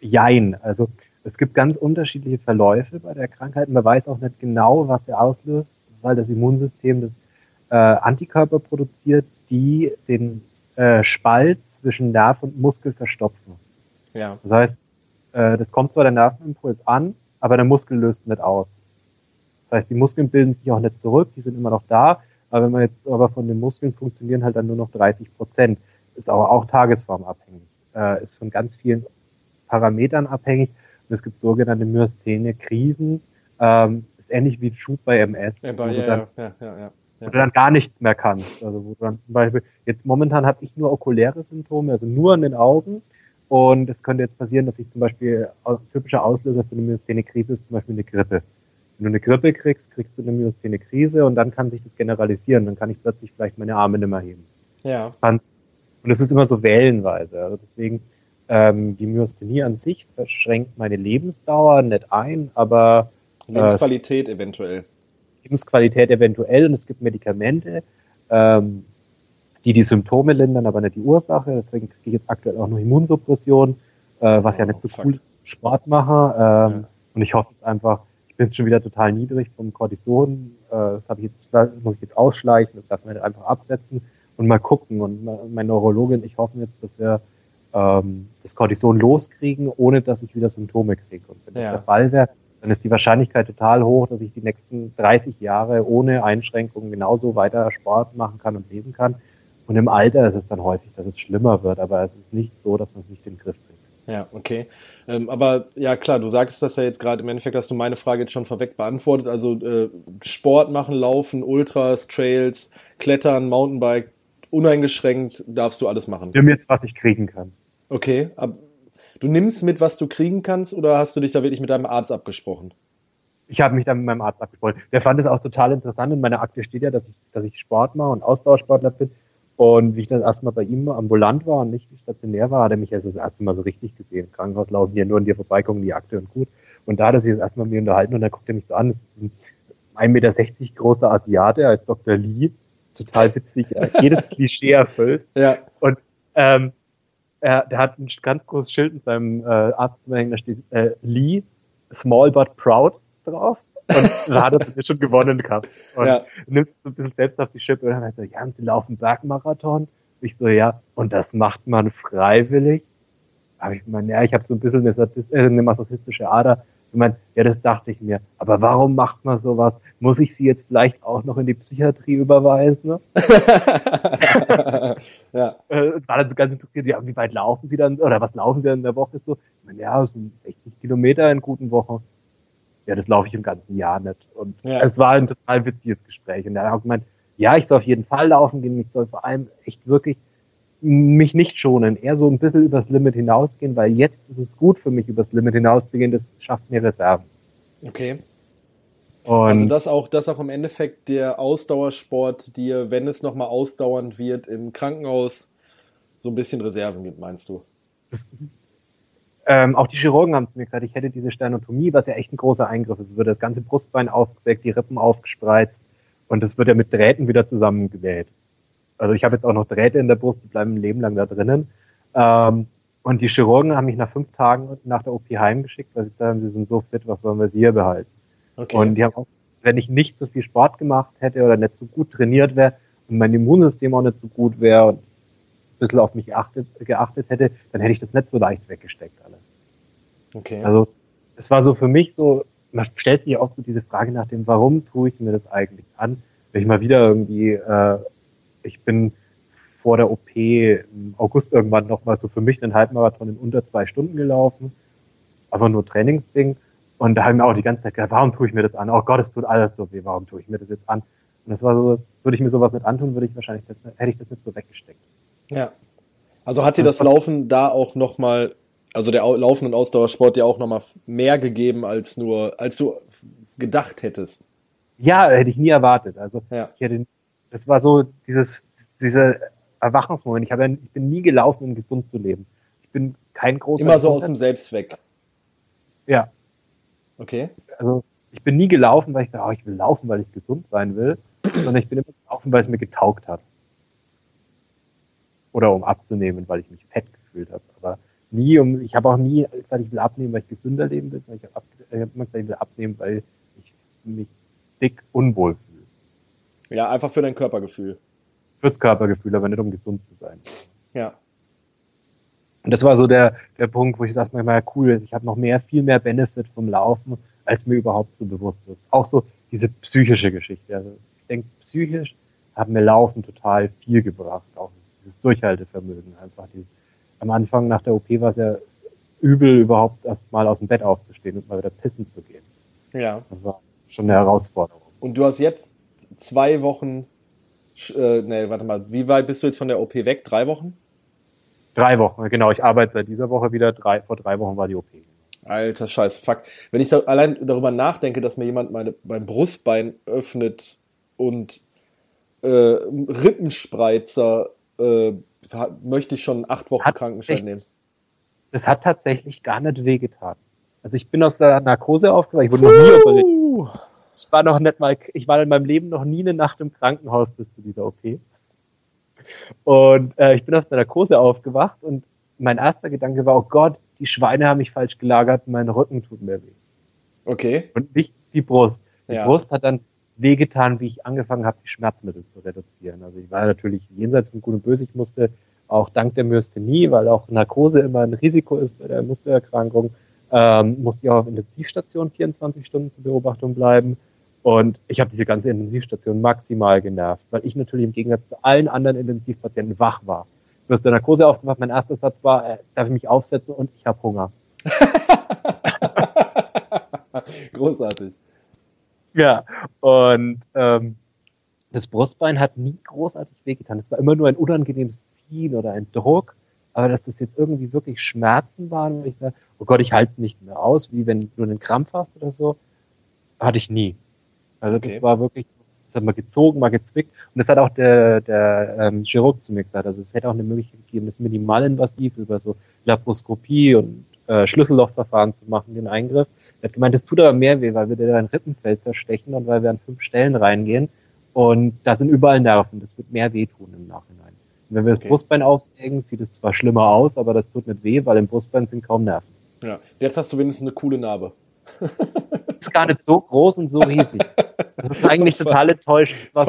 Jein, also es gibt ganz unterschiedliche Verläufe bei der Krankheit. Man weiß auch nicht genau, was sie auslöst, weil das Immunsystem das äh, Antikörper produziert, die den äh, Spalt zwischen Nerv und Muskel verstopfen. Ja. Das heißt, äh, das kommt zwar der Nervenimpuls an, aber der Muskel löst nicht aus. Das heißt, die Muskeln bilden sich auch nicht zurück, die sind immer noch da, aber wenn man jetzt aber von den Muskeln funktionieren halt dann nur noch 30 Prozent, ist aber auch tagesformabhängig, äh, ist von ganz vielen Parametern abhängig es gibt sogenannte Myasthenie-Krisen. Ähm, ist ähnlich wie ein Schub bei MS. Ja, bei, wo, ja, du dann, ja, ja, wo du dann gar nichts mehr kannst. Also wo du dann zum Beispiel, jetzt momentan habe ich nur okuläre Symptome, also nur an den Augen. Und es könnte jetzt passieren, dass ich zum Beispiel typischer Auslöser für eine Myasthenie-Krise ist zum Beispiel eine Grippe. Wenn du eine Grippe kriegst, kriegst du eine Myasthenie-Krise und dann kann sich das generalisieren. Dann kann ich plötzlich vielleicht meine Arme nicht mehr heben. Ja. Und es ist immer so wellenweise. Also deswegen ähm, die Myasthenie an sich verschränkt meine Lebensdauer nicht ein, aber äh, Lebensqualität eventuell. Lebensqualität eventuell und es gibt Medikamente, ähm, die die Symptome lindern, aber nicht die Ursache. Deswegen kriege ich jetzt aktuell auch noch Immunsuppression, äh, was oh, ja nicht so fuck. cool ist, Sport mache. Ähm, ja. Und ich hoffe jetzt einfach, ich bin jetzt schon wieder total niedrig vom Cortison. Äh, das ich jetzt, das muss ich jetzt ausschleichen, das darf man nicht einfach absetzen und mal gucken. Und meine Neurologin, ich hoffe jetzt, dass wir ähm, das Cortison loskriegen, ohne dass ich wieder Symptome kriege. Und wenn ja. das der Fall wäre, dann ist die Wahrscheinlichkeit total hoch, dass ich die nächsten 30 Jahre ohne Einschränkungen genauso weiter Sport machen kann und leben kann. Und im Alter ist es dann häufig, dass es schlimmer wird, aber es ist nicht so, dass man es nicht in den Griff kriegt. Ja, okay. Ähm, aber ja klar, du sagst das ja jetzt gerade im Endeffekt, hast du meine Frage jetzt schon vorweg beantwortet. Also äh, Sport machen, Laufen, Ultras, Trails, Klettern, Mountainbike, uneingeschränkt darfst du alles machen. Nimm jetzt, was ich kriegen kann. Okay, aber du nimmst mit, was du kriegen kannst, oder hast du dich da wirklich mit deinem Arzt abgesprochen? Ich habe mich da mit meinem Arzt abgesprochen. Der fand es auch total interessant. In meiner Akte steht ja, dass ich, dass ich Sport mache und Ausdauersportler bin. Und wie ich dann erstmal bei ihm ambulant war und nicht stationär war, hat er mich also das erste Mal so richtig gesehen. Im Krankenhaus laufen hier nur an dir vorbei, gucken die Akte und gut. Und da hat er sich das erste Mal mit mir unterhalten und dann guckt er mich so an. Das ist ein 1,60 Meter großer Asiate, er Dr. Lee. Total witzig, jedes Klischee erfüllt. Ja. Und ähm, er, der hat ein ganz großes Schild in seinem äh, Arztzimmer hängen, da steht äh, Lee, small but proud drauf. Und da hat er schon gewonnen gehabt. Und ja. nimmst so ein bisschen selbst auf die Schippe und dann hat er, ja, sie laufen Bergmarathon. Ich so, ja, und das macht man freiwillig. Aber ich meine, ja, ich habe so ein bisschen eine, äh, eine masochistische Ader. Ich meine, ja, das dachte ich mir. Aber warum macht man sowas? Muss ich sie jetzt vielleicht auch noch in die Psychiatrie überweisen? Ne? ja. Äh, war dann so ganz interessiert, ja, wie weit laufen sie dann, oder was laufen sie dann in der Woche so? Ich meine, ja, so 60 Kilometer in guten Wochen. ja, das laufe ich im ganzen Jahr nicht. Und ja. es war ein total witziges Gespräch. Und er hat auch gemeint, ja, ich soll auf jeden Fall laufen gehen, ich soll vor allem echt wirklich mich nicht schonen, eher so ein bisschen übers Limit hinausgehen, weil jetzt ist es gut für mich, übers Limit hinauszugehen, das schafft mir Reserven. Okay. Und also dass auch, dass auch im Endeffekt der Ausdauersport dir, wenn es nochmal ausdauernd wird, im Krankenhaus so ein bisschen Reserven gibt, meinst du? Das, ähm, auch die Chirurgen haben zu mir gesagt, ich hätte diese Sternotomie, was ja echt ein großer Eingriff ist. Es wird das ganze Brustbein aufgesägt, die Rippen aufgespreizt und es wird ja mit Drähten wieder zusammengenäht. Also ich habe jetzt auch noch Drähte in der Brust, die bleiben ein Leben lang da drinnen. Ähm, und die Chirurgen haben mich nach fünf Tagen nach der OP heimgeschickt, weil sie gesagt haben, sie sind so fit, was sollen wir sie hier behalten? Okay. Und die haben auch, wenn ich nicht so viel Sport gemacht hätte oder nicht so gut trainiert wäre und mein Immunsystem auch nicht so gut wäre und ein bisschen auf mich geachtet, geachtet hätte, dann hätte ich das nicht so leicht weggesteckt alles. Okay. Also es war so für mich so, man stellt sich oft so diese Frage nach dem, warum tue ich mir das eigentlich an? Wenn ich mal wieder irgendwie, äh, ich bin vor der OP im August irgendwann nochmal so für mich einen Halbmarathon in unter zwei Stunden gelaufen. Aber nur Trainingsding. Und da haben wir auch die ganze Zeit gedacht, warum tue ich mir das an? Oh Gott, es tut alles so weh, warum tue ich mir das jetzt an? Und das war so, würde ich mir sowas nicht antun, würde ich wahrscheinlich, das, hätte ich das nicht so weggesteckt. Ja. Also hat dir das Laufen da auch nochmal, also der Laufen und Ausdauersport dir auch nochmal mehr gegeben als nur, als du gedacht hättest? Ja, hätte ich nie erwartet. Also ja. ich hätte, das war so dieses, diese Erwachungsmoment. Ich habe, ich bin nie gelaufen, um gesund zu leben. Ich bin kein großer. Immer so aus dem Selbstzweck. Ja. Okay. Also ich bin nie gelaufen, weil ich sage, oh, ich will laufen, weil ich gesund sein will, sondern ich bin immer gelaufen, weil es mir getaugt hat. Oder um abzunehmen, weil ich mich fett gefühlt habe. Aber nie um, ich habe auch nie gesagt, ich will abnehmen, weil ich gesünder leben will, sondern ich habe hab immer gesagt, ich will abnehmen, weil ich mich dick unwohl fühle. Ja, einfach für dein Körpergefühl fürs Körpergefühl, aber nicht um gesund zu sein. Ja. Und das war so der, der Punkt, wo ich dachte, ja cool, ich habe noch mehr, viel mehr Benefit vom Laufen, als mir überhaupt so bewusst ist. Auch so diese psychische Geschichte. Also ich denke, psychisch hat mir Laufen total viel gebracht. Auch dieses Durchhaltevermögen einfach. Dieses, am Anfang nach der OP war es ja übel, überhaupt erst mal aus dem Bett aufzustehen und mal wieder pissen zu gehen. Ja. Das war schon eine Herausforderung. Und du hast jetzt zwei Wochen äh, nee, warte mal, wie weit bist du jetzt von der OP weg? Drei Wochen? Drei Wochen, genau. Ich arbeite seit dieser Woche wieder. Drei, vor drei Wochen war die OP. Alter Scheiße, fuck. Wenn ich da allein darüber nachdenke, dass mir jemand meine, mein Brustbein öffnet und äh, Rippenspreizer, äh, möchte ich schon acht Wochen hat Krankenschein nehmen. Das hat tatsächlich gar nicht wehgetan. Also ich bin aus der Narkose aufgewacht, ich wurde noch nie operiert ich war noch nicht mal, ich war in meinem Leben noch nie eine Nacht im Krankenhaus bis zu dieser OP. Und äh, ich bin aus der Narkose aufgewacht und mein erster Gedanke war, oh Gott, die Schweine haben mich falsch gelagert, mein Rücken tut mir weh. Okay. Und nicht die Brust. Die ja. Brust hat dann wehgetan, wie ich angefangen habe, die Schmerzmittel zu reduzieren. Also ich war natürlich jenseits von Gut und Böse. Ich musste auch dank der Myasthenie, weil auch Narkose immer ein Risiko ist bei der Muskelerkrankung, ähm, musste ich auch auf Intensivstation 24 Stunden zur Beobachtung bleiben. Und ich habe diese ganze Intensivstation maximal genervt, weil ich natürlich im Gegensatz zu allen anderen Intensivpatienten wach war. Du hast der Narkose aufgemacht, mein erster Satz war, äh, darf ich mich aufsetzen und ich habe Hunger. Großartig. Ja, und ähm, das Brustbein hat nie großartig wehgetan. Es war immer nur ein unangenehmes Ziehen oder ein Druck. Aber dass das jetzt irgendwie wirklich Schmerzen waren, wo ich sage, oh Gott, ich halte nicht mehr aus, wie wenn du einen Krampf hast oder so, hatte ich nie. Also okay. das war wirklich so, das hat mal gezogen, mal gezwickt. Und das hat auch der, der ähm, Chirurg zu mir gesagt. Also es hätte auch eine Möglichkeit gegeben, das minimalinvasiv über so Laparoskopie und äh, Schlüssellochverfahren zu machen, den Eingriff. Er hat gemeint, das tut aber mehr weh, weil wir dir dein Rippenfeld zerstechen und weil wir an fünf Stellen reingehen. Und da sind überall Nerven. Das wird mehr wehtun im Nachhinein. Wenn wir okay. das Brustbein aufsägen, sieht es zwar schlimmer aus, aber das tut nicht weh, weil im Brustbein sind kaum Nerven. Ja, jetzt hast du wenigstens eine coole Narbe. ist gar nicht so groß und so riesig. Das ist eigentlich total enttäuscht. So,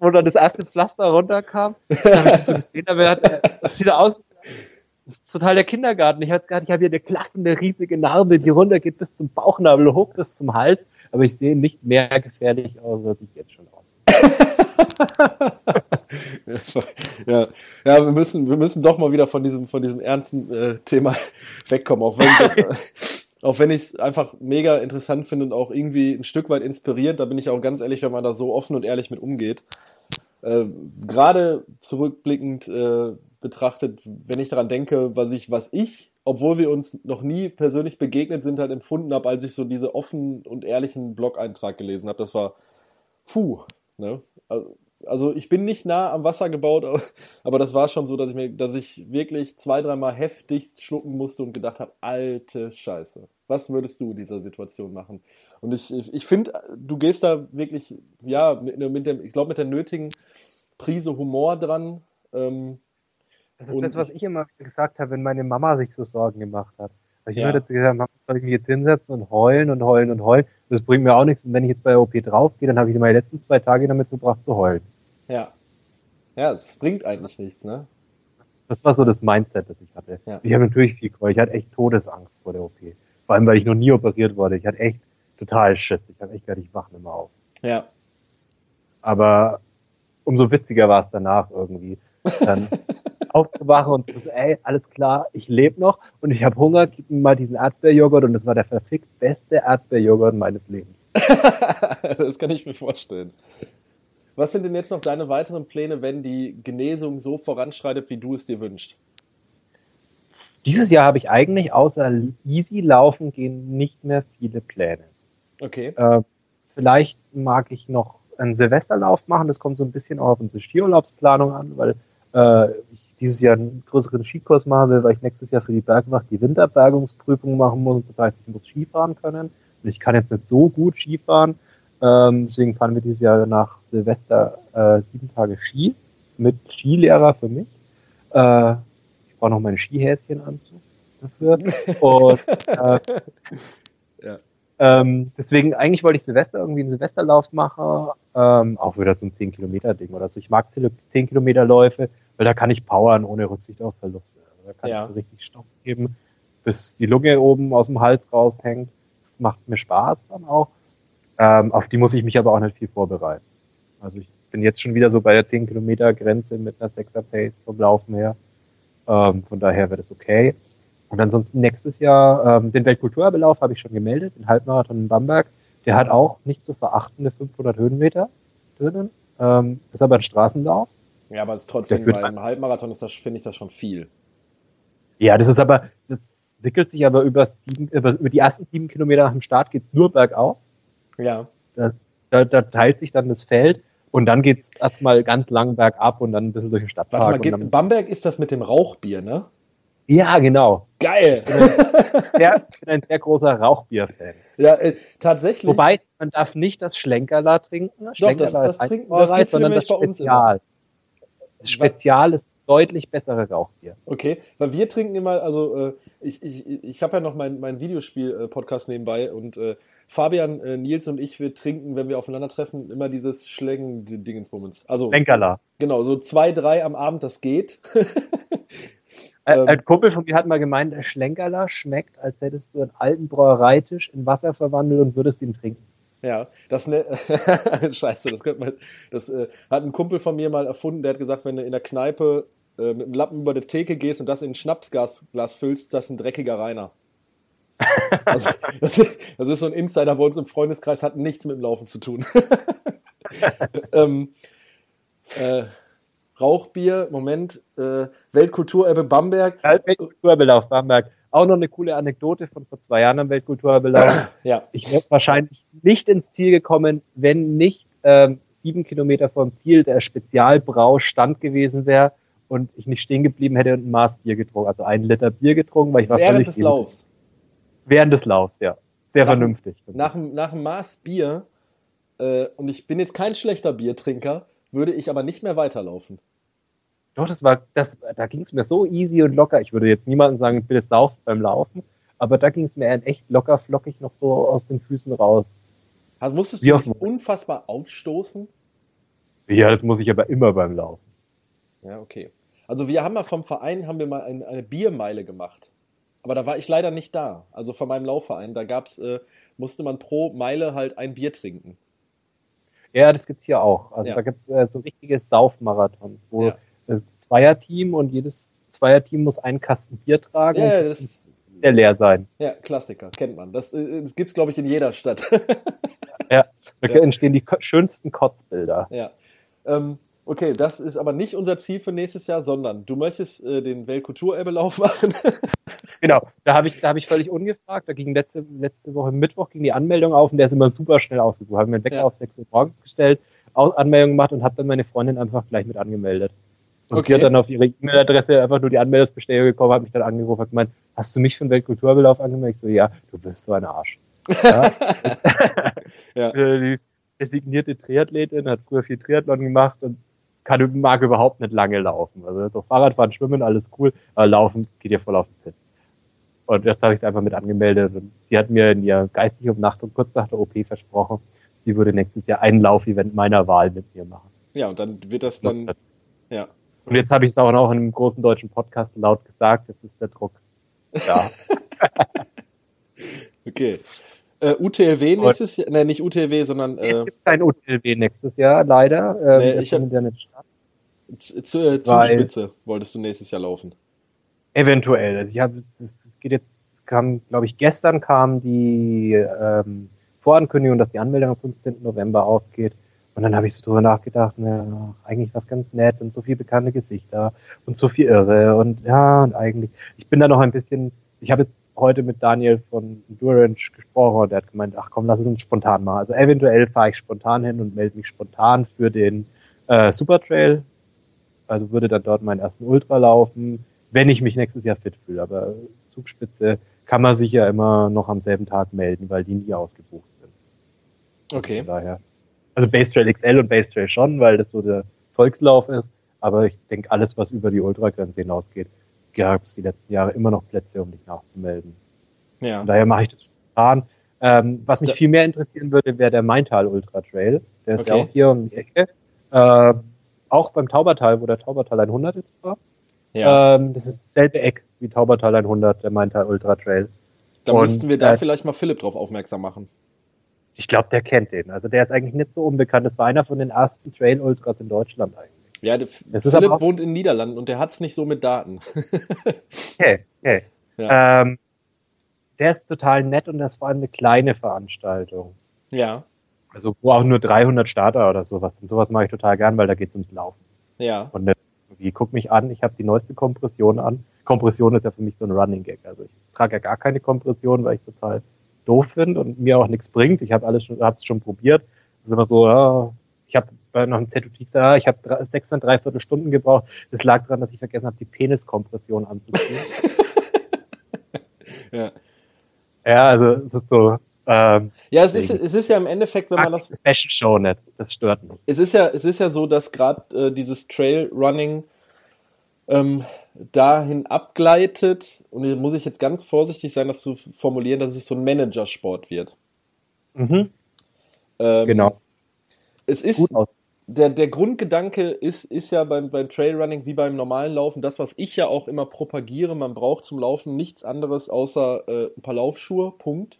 wo dann das erste Pflaster runterkam, da habe ich das so gesehen, aber das sieht aus, das ist total der Kindergarten. Ich habe hab hier eine klaffende, riesige Narbe, die runtergeht bis zum Bauchnabel, hoch bis zum Hals, aber ich sehe nicht mehr gefährlich aus, als ich jetzt schon aus. ja, ja, wir müssen, wir müssen doch mal wieder von diesem, von diesem ernsten äh, Thema wegkommen, auch wenn Auch wenn ich es einfach mega interessant finde und auch irgendwie ein Stück weit inspirierend, da bin ich auch ganz ehrlich, wenn man da so offen und ehrlich mit umgeht. Äh, Gerade zurückblickend äh, betrachtet, wenn ich daran denke, was ich, was ich, obwohl wir uns noch nie persönlich begegnet sind, halt empfunden habe, als ich so diese offen und ehrlichen Blog-Eintrag gelesen habe. Das war, puh, ne? Also, ich bin nicht nah am Wasser gebaut, aber das war schon so, dass ich mir, dass ich wirklich zwei, dreimal heftigst schlucken musste und gedacht habe, alte Scheiße. Was würdest du in dieser Situation machen? Und ich, ich, ich finde, du gehst da wirklich, ja, mit, mit dem, ich glaube, mit der nötigen Prise Humor dran. Ähm, das ist das, was ich immer gesagt habe, wenn meine Mama sich so Sorgen gemacht hat. Ich ja. würde gesagt, Mama, soll ich mich jetzt hinsetzen und heulen und heulen und heulen? Das bringt mir auch nichts. Und wenn ich jetzt bei OP draufgehe, dann habe ich meine letzten zwei Tage damit verbracht zu heulen. Ja. Ja, es bringt eigentlich nichts, ne? Das war so das Mindset, das ich hatte. Ja. Ich habe natürlich viel geheult. Ich hatte echt Todesangst vor der OP. Vor allem, weil ich noch nie operiert wurde. Ich hatte echt total Schiss. Ich habe echt gedacht, ich wache immer auf. Ja. Aber umso witziger war es danach irgendwie. Dann aufzuwachen und zu sagen, ey, alles klar, ich lebe noch und ich habe Hunger, gib mir mal diesen Erdbeerjoghurt und das war der verfickt beste Erdbeerjoghurt meines Lebens. das kann ich mir vorstellen. Was sind denn jetzt noch deine weiteren Pläne, wenn die Genesung so voranschreitet, wie du es dir wünschst? Dieses Jahr habe ich eigentlich außer easy laufen gehen nicht mehr viele Pläne. Okay. Äh, vielleicht mag ich noch einen Silvesterlauf machen. Das kommt so ein bisschen auch auf unsere Skiurlaubsplanung an, weil äh, ich dieses Jahr einen größeren Skikurs machen will, weil ich nächstes Jahr für die Bergwacht die Winterbergungsprüfung machen muss. Das heißt, ich muss Skifahren können. Und ich kann jetzt nicht so gut Skifahren. Ähm, deswegen fahren wir dieses Jahr nach Silvester äh, sieben Tage Ski mit Skilehrer für mich. Äh, ich brauche noch meine Skihäschenanzug dafür. Und äh, ja. ähm, deswegen, eigentlich wollte ich Silvester irgendwie einen Silvesterlauf machen, ähm, auch wieder so ein 10-Kilometer-Ding oder so. Ich mag 10 Kilometer Läufe, weil da kann ich powern ohne Rücksicht auf Verluste. Also da kann ja. ich so richtig Stoff geben, bis die Lunge oben aus dem Hals raushängt. Das macht mir Spaß dann auch. Ähm, auf die muss ich mich aber auch nicht viel vorbereiten. Also ich bin jetzt schon wieder so bei der 10 Kilometer Grenze mit einer 6er Pace vom Laufen her. Ähm, von daher wäre das okay. Und ansonsten nächstes Jahr ähm, den Weltkulturerbelauf habe ich schon gemeldet, den Halbmarathon in Bamberg. Der hat auch nicht zu verachtende 500 Höhenmeter drinnen. Ähm, ist aber ein Straßenlauf. Ja, aber trotzdem, beim Halbmarathon ist das, finde ich das schon viel. Ja, das ist aber, das wickelt sich aber über, sieben, über, über die ersten sieben Kilometer nach dem Start geht's nur bergauf. Ja. Da, da, da teilt sich dann das Feld und dann geht's erstmal ganz lang bergab und dann ein bisschen durch den Stadtpark. Warte mal, Bamberg ist das mit dem Rauchbier, ne? Ja, genau. Geil! Ich bin ein sehr, bin ein sehr großer Rauchbier-Fan. Ja, äh, tatsächlich. Wobei, man darf nicht das Schlenkerler trinken. Doch, Schlenkerler das, das, trinken, das gibt's sondern das Spezial. Spezial ist deutlich bessere Rauchbier. Okay, weil wir trinken immer, also äh, ich, ich, ich habe ja noch mein, mein Videospiel-Podcast nebenbei und äh, Fabian, äh, Nils und ich, wir trinken, wenn wir aufeinandertreffen, immer dieses Schlägen-Dingensbummens. Also, Schlenkerler. Genau, so zwei, drei am Abend, das geht. Ähm, ein Kumpel von mir hat mal gemeint, der Schlenkerler schmeckt, als hättest du einen alten Bräuereitisch in Wasser verwandelt und würdest ihn trinken. Ja, das ne Scheiße, das könnte man. Das äh, hat ein Kumpel von mir mal erfunden, der hat gesagt, wenn du in der Kneipe äh, mit dem Lappen über die Theke gehst und das in ein Schnapsglas füllst, das ist ein dreckiger Rainer. also, das, ist, das, ist, so ein Insider bei uns im Freundeskreis, hat nichts mit dem Laufen zu tun. ähm, äh, Rauchbier, Moment, äh, Weltkulturerbe Bamberg. Weltkulturerbe auf Bamberg. Auch noch eine coole Anekdote von vor zwei Jahren am Weltkulturerbe Ja. Ich wäre wahrscheinlich nicht ins Ziel gekommen, wenn nicht ähm, sieben Kilometer vom Ziel der Spezialbrau-Stand gewesen wäre und ich nicht stehen geblieben hätte und ein Maß Bier getrunken, also einen Liter Bier getrunken, weil ich war Während völlig des Laufs. Während des Laufs, ja. Sehr nach, vernünftig. Nach, nach einem Maß Bier, äh, und ich bin jetzt kein schlechter Biertrinker, würde ich aber nicht mehr weiterlaufen. Doch, das war, das, da ging es mir so easy und locker. Ich würde jetzt niemandem sagen, bitte sauf beim Laufen, aber da ging es mir echt locker flockig noch so aus den Füßen raus. Also musstest Wie du dich unfassbar aufstoßen? Ja, das muss ich aber immer beim Laufen. Ja, okay. Also wir haben mal vom Verein haben wir mal ein, eine Biermeile gemacht. Aber da war ich leider nicht da. Also von meinem Laufverein. Da gab's, äh, musste man pro Meile halt ein Bier trinken. Ja, das gibt's hier auch. Also ja. da gibt's äh, so richtige Saufmarathons, wo ja. Zweierteam und jedes Zweierteam muss einen Kasten Bier tragen. Ja, das, der leer sein. Ja, Klassiker, kennt man. Das, äh, das gibt's, glaube ich, in jeder Stadt. ja, da ja. entstehen die schönsten Kotzbilder. Ja. Ähm, okay, das ist aber nicht unser Ziel für nächstes Jahr, sondern du möchtest äh, den Weltkulturerbelauf machen. genau, da habe ich, da hab ich völlig ungefragt. Da ging letzte, letzte Woche Mittwoch ging die Anmeldung auf und der ist immer super schnell ausgebucht. Habe mir einen Wecker ja. auf 6 Uhr morgens gestellt, Anmeldung gemacht und habe dann meine Freundin einfach gleich mit angemeldet. Und okay. die hat dann auf ihre E-Mail-Adresse einfach nur die Anmeldungsbestellung gekommen, hat mich dann angerufen, hat gemeint, hast du mich für den Weltkulturbelauf angemeldet? Ich so, ja, du bist so ein Arsch. Ja. ja. Äh, die designierte Triathletin, hat früher viel Triathlon gemacht und kann, mag überhaupt nicht lange laufen. Also so Fahrradfahren, Schwimmen, alles cool, aber Laufen geht ihr voll auf den Piss. Und jetzt habe ich es einfach mit angemeldet und sie hat mir in ihrer geistigen Umnachtung kurz nach der OP versprochen, sie würde nächstes Jahr ein Laufevent meiner Wahl mit mir machen. Ja, und dann wird das dann, ja. Und jetzt habe ich es auch noch in einem großen deutschen Podcast laut gesagt, jetzt ist der Druck da. okay. Äh, UTLW nächstes Jahr, ne, nicht UTLW, sondern. Äh, es gibt kein UTLW nächstes Jahr, leider. Ähm, nee, ich hab, zu, äh, Zugspitze wolltest du nächstes Jahr laufen. Eventuell. Also ich habe, es, es geht jetzt, kam, glaube ich, gestern kam die ähm, Vorankündigung, dass die Anmeldung am 15. November aufgeht. Und dann habe ich so drüber nachgedacht, ja, eigentlich was ganz nett und so viele bekannte Gesichter und so viel Irre und ja, und eigentlich, ich bin da noch ein bisschen, ich habe jetzt heute mit Daniel von Endurance gesprochen und der hat gemeint, ach komm, lass es uns spontan machen. Also eventuell fahre ich spontan hin und melde mich spontan für den äh, Supertrail. Also würde dann dort meinen ersten Ultra laufen, wenn ich mich nächstes Jahr fit fühle. Aber Zugspitze kann man sich ja immer noch am selben Tag melden, weil die nie ausgebucht sind. Okay. Von daher also Base Trail XL und Base Trail schon, weil das so der Volkslauf ist. Aber ich denke, alles, was über die Ultragrenze hinausgeht, gab es die letzten Jahre immer noch Plätze, um dich nachzumelden. Ja. Von daher mache ich das spontan. Ähm, was mich da viel mehr interessieren würde, wäre der Maintal Ultra Trail. Der ist okay. ja auch hier um die Ecke. Äh, auch beim Taubertal, wo der Taubertal 100 jetzt war. Ja. Ähm, das ist dasselbe Eck wie Taubertal 100, der Maintal Ultra Trail. Da müssten wir da äh, vielleicht mal Philipp drauf aufmerksam machen. Ich glaube, der kennt den. Also der ist eigentlich nicht so unbekannt. Das war einer von den ersten Trail Ultras in Deutschland eigentlich. Ja, der Philipp wohnt in den Niederlanden und der hat es nicht so mit Daten. okay, okay. Ja. Ähm, der ist total nett und das war eine kleine Veranstaltung. Ja. Also wo auch nur 300 Starter oder sowas sind. Sowas mache ich total gern, weil da geht es ums Laufen. Ja. Und irgendwie, guck mich an, ich habe die neueste Kompression an. Kompression ist ja für mich so ein Running Gag. Also ich trage ja gar keine Kompression, weil ich total doof finde und mir auch nichts bringt. Ich habe alles schon, hab's schon probiert. Das ist immer so, ja, ich habe noch ein ZUT gesagt, ich habe sechs und dreiviertel Stunden gebraucht. Das lag daran, dass ich vergessen habe, die Peniskompression anzuziehen. ja. Ja, also es ist so. Ähm, ja, es ist, es ist ja im Endeffekt, wenn man das. Fashion Show nicht, das stört mich. Es ist ja, es ist ja so, dass gerade äh, dieses Trail Running ähm, dahin abgleitet, und hier muss ich jetzt ganz vorsichtig sein, das zu formulieren, dass es so ein Managersport wird. Mhm. Ähm, genau. Es ist, der, der Grundgedanke ist, ist ja beim, beim Trailrunning wie beim normalen Laufen, das, was ich ja auch immer propagiere, man braucht zum Laufen nichts anderes außer äh, ein paar Laufschuhe, Punkt.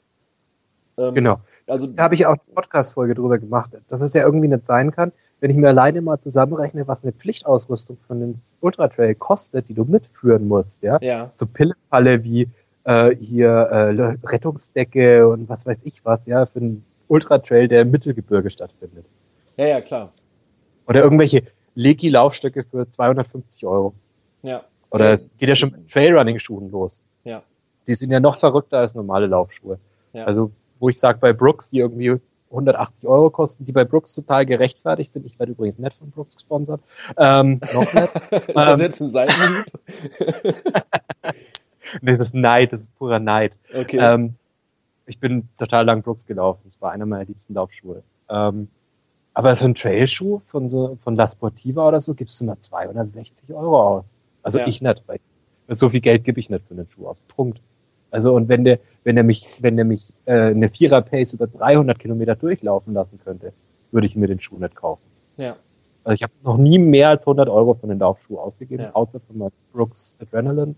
Ähm, genau. Also, da habe ich auch eine Podcast-Folge drüber gemacht, dass es ja irgendwie nicht sein kann, wenn ich mir alleine mal zusammenrechne, was eine Pflichtausrüstung von dem Ultra-Trail kostet, die du mitführen musst, ja, ja. so Pillefalle wie äh, hier äh, Rettungsdecke und was weiß ich was, ja, für einen Ultra-Trail, der im Mittelgebirge stattfindet. Ja, ja, klar. Oder irgendwelche Legi-Laufstöcke für 250 Euro. Ja. Oder es geht ja schon mit Trailrunning-Schuhen los. Ja. Die sind ja noch verrückter als normale Laufschuhe. Ja. Also, wo ich sage, bei Brooks, die irgendwie 180 Euro kosten, die bei Brooks total gerechtfertigt sind. Ich werde übrigens nicht von Brooks gesponsert. Ähm, noch nicht. ist das jetzt ein Seitenhieb? nee, das ist Neid, das ist purer Neid. Okay. Ähm, ich bin total lang Brooks gelaufen. Das war einer meiner liebsten Laufschuhe. Ähm, aber so ein Trailschuh von so, von La Sportiva oder so gibst du mal 260 Euro aus. Also ja. ich nicht, weil so viel Geld gebe ich nicht für einen Schuh aus. Punkt. Also und wenn der, wenn er mich, wenn er mich äh, eine Vierer Pace über 300 Kilometer durchlaufen lassen könnte, würde ich mir den Schuh nicht kaufen. Ja. Also ich habe noch nie mehr als 100 Euro für einen Laufschuh ausgegeben, ja. außer für meinen Brooks Adrenaline.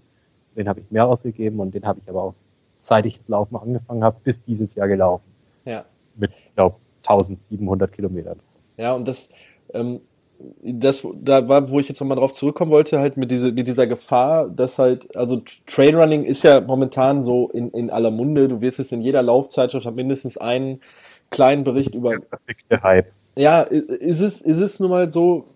Den habe ich mehr ausgegeben und den habe ich aber auch, seit ich das Laufen angefangen habe, bis dieses Jahr gelaufen. Ja. Mit, ich glaube, 1700 Kilometern. Ja, und das, ähm, das, da war, wo ich jetzt nochmal drauf zurückkommen wollte, halt mit, diese, mit dieser Gefahr, dass halt, also Trailrunning ist ja momentan so in, in aller Munde, du wirst es in jeder Laufzeitschrift haben mindestens einen kleinen Bericht über. Der Hype. Ja, ist es, ist es nun mal so,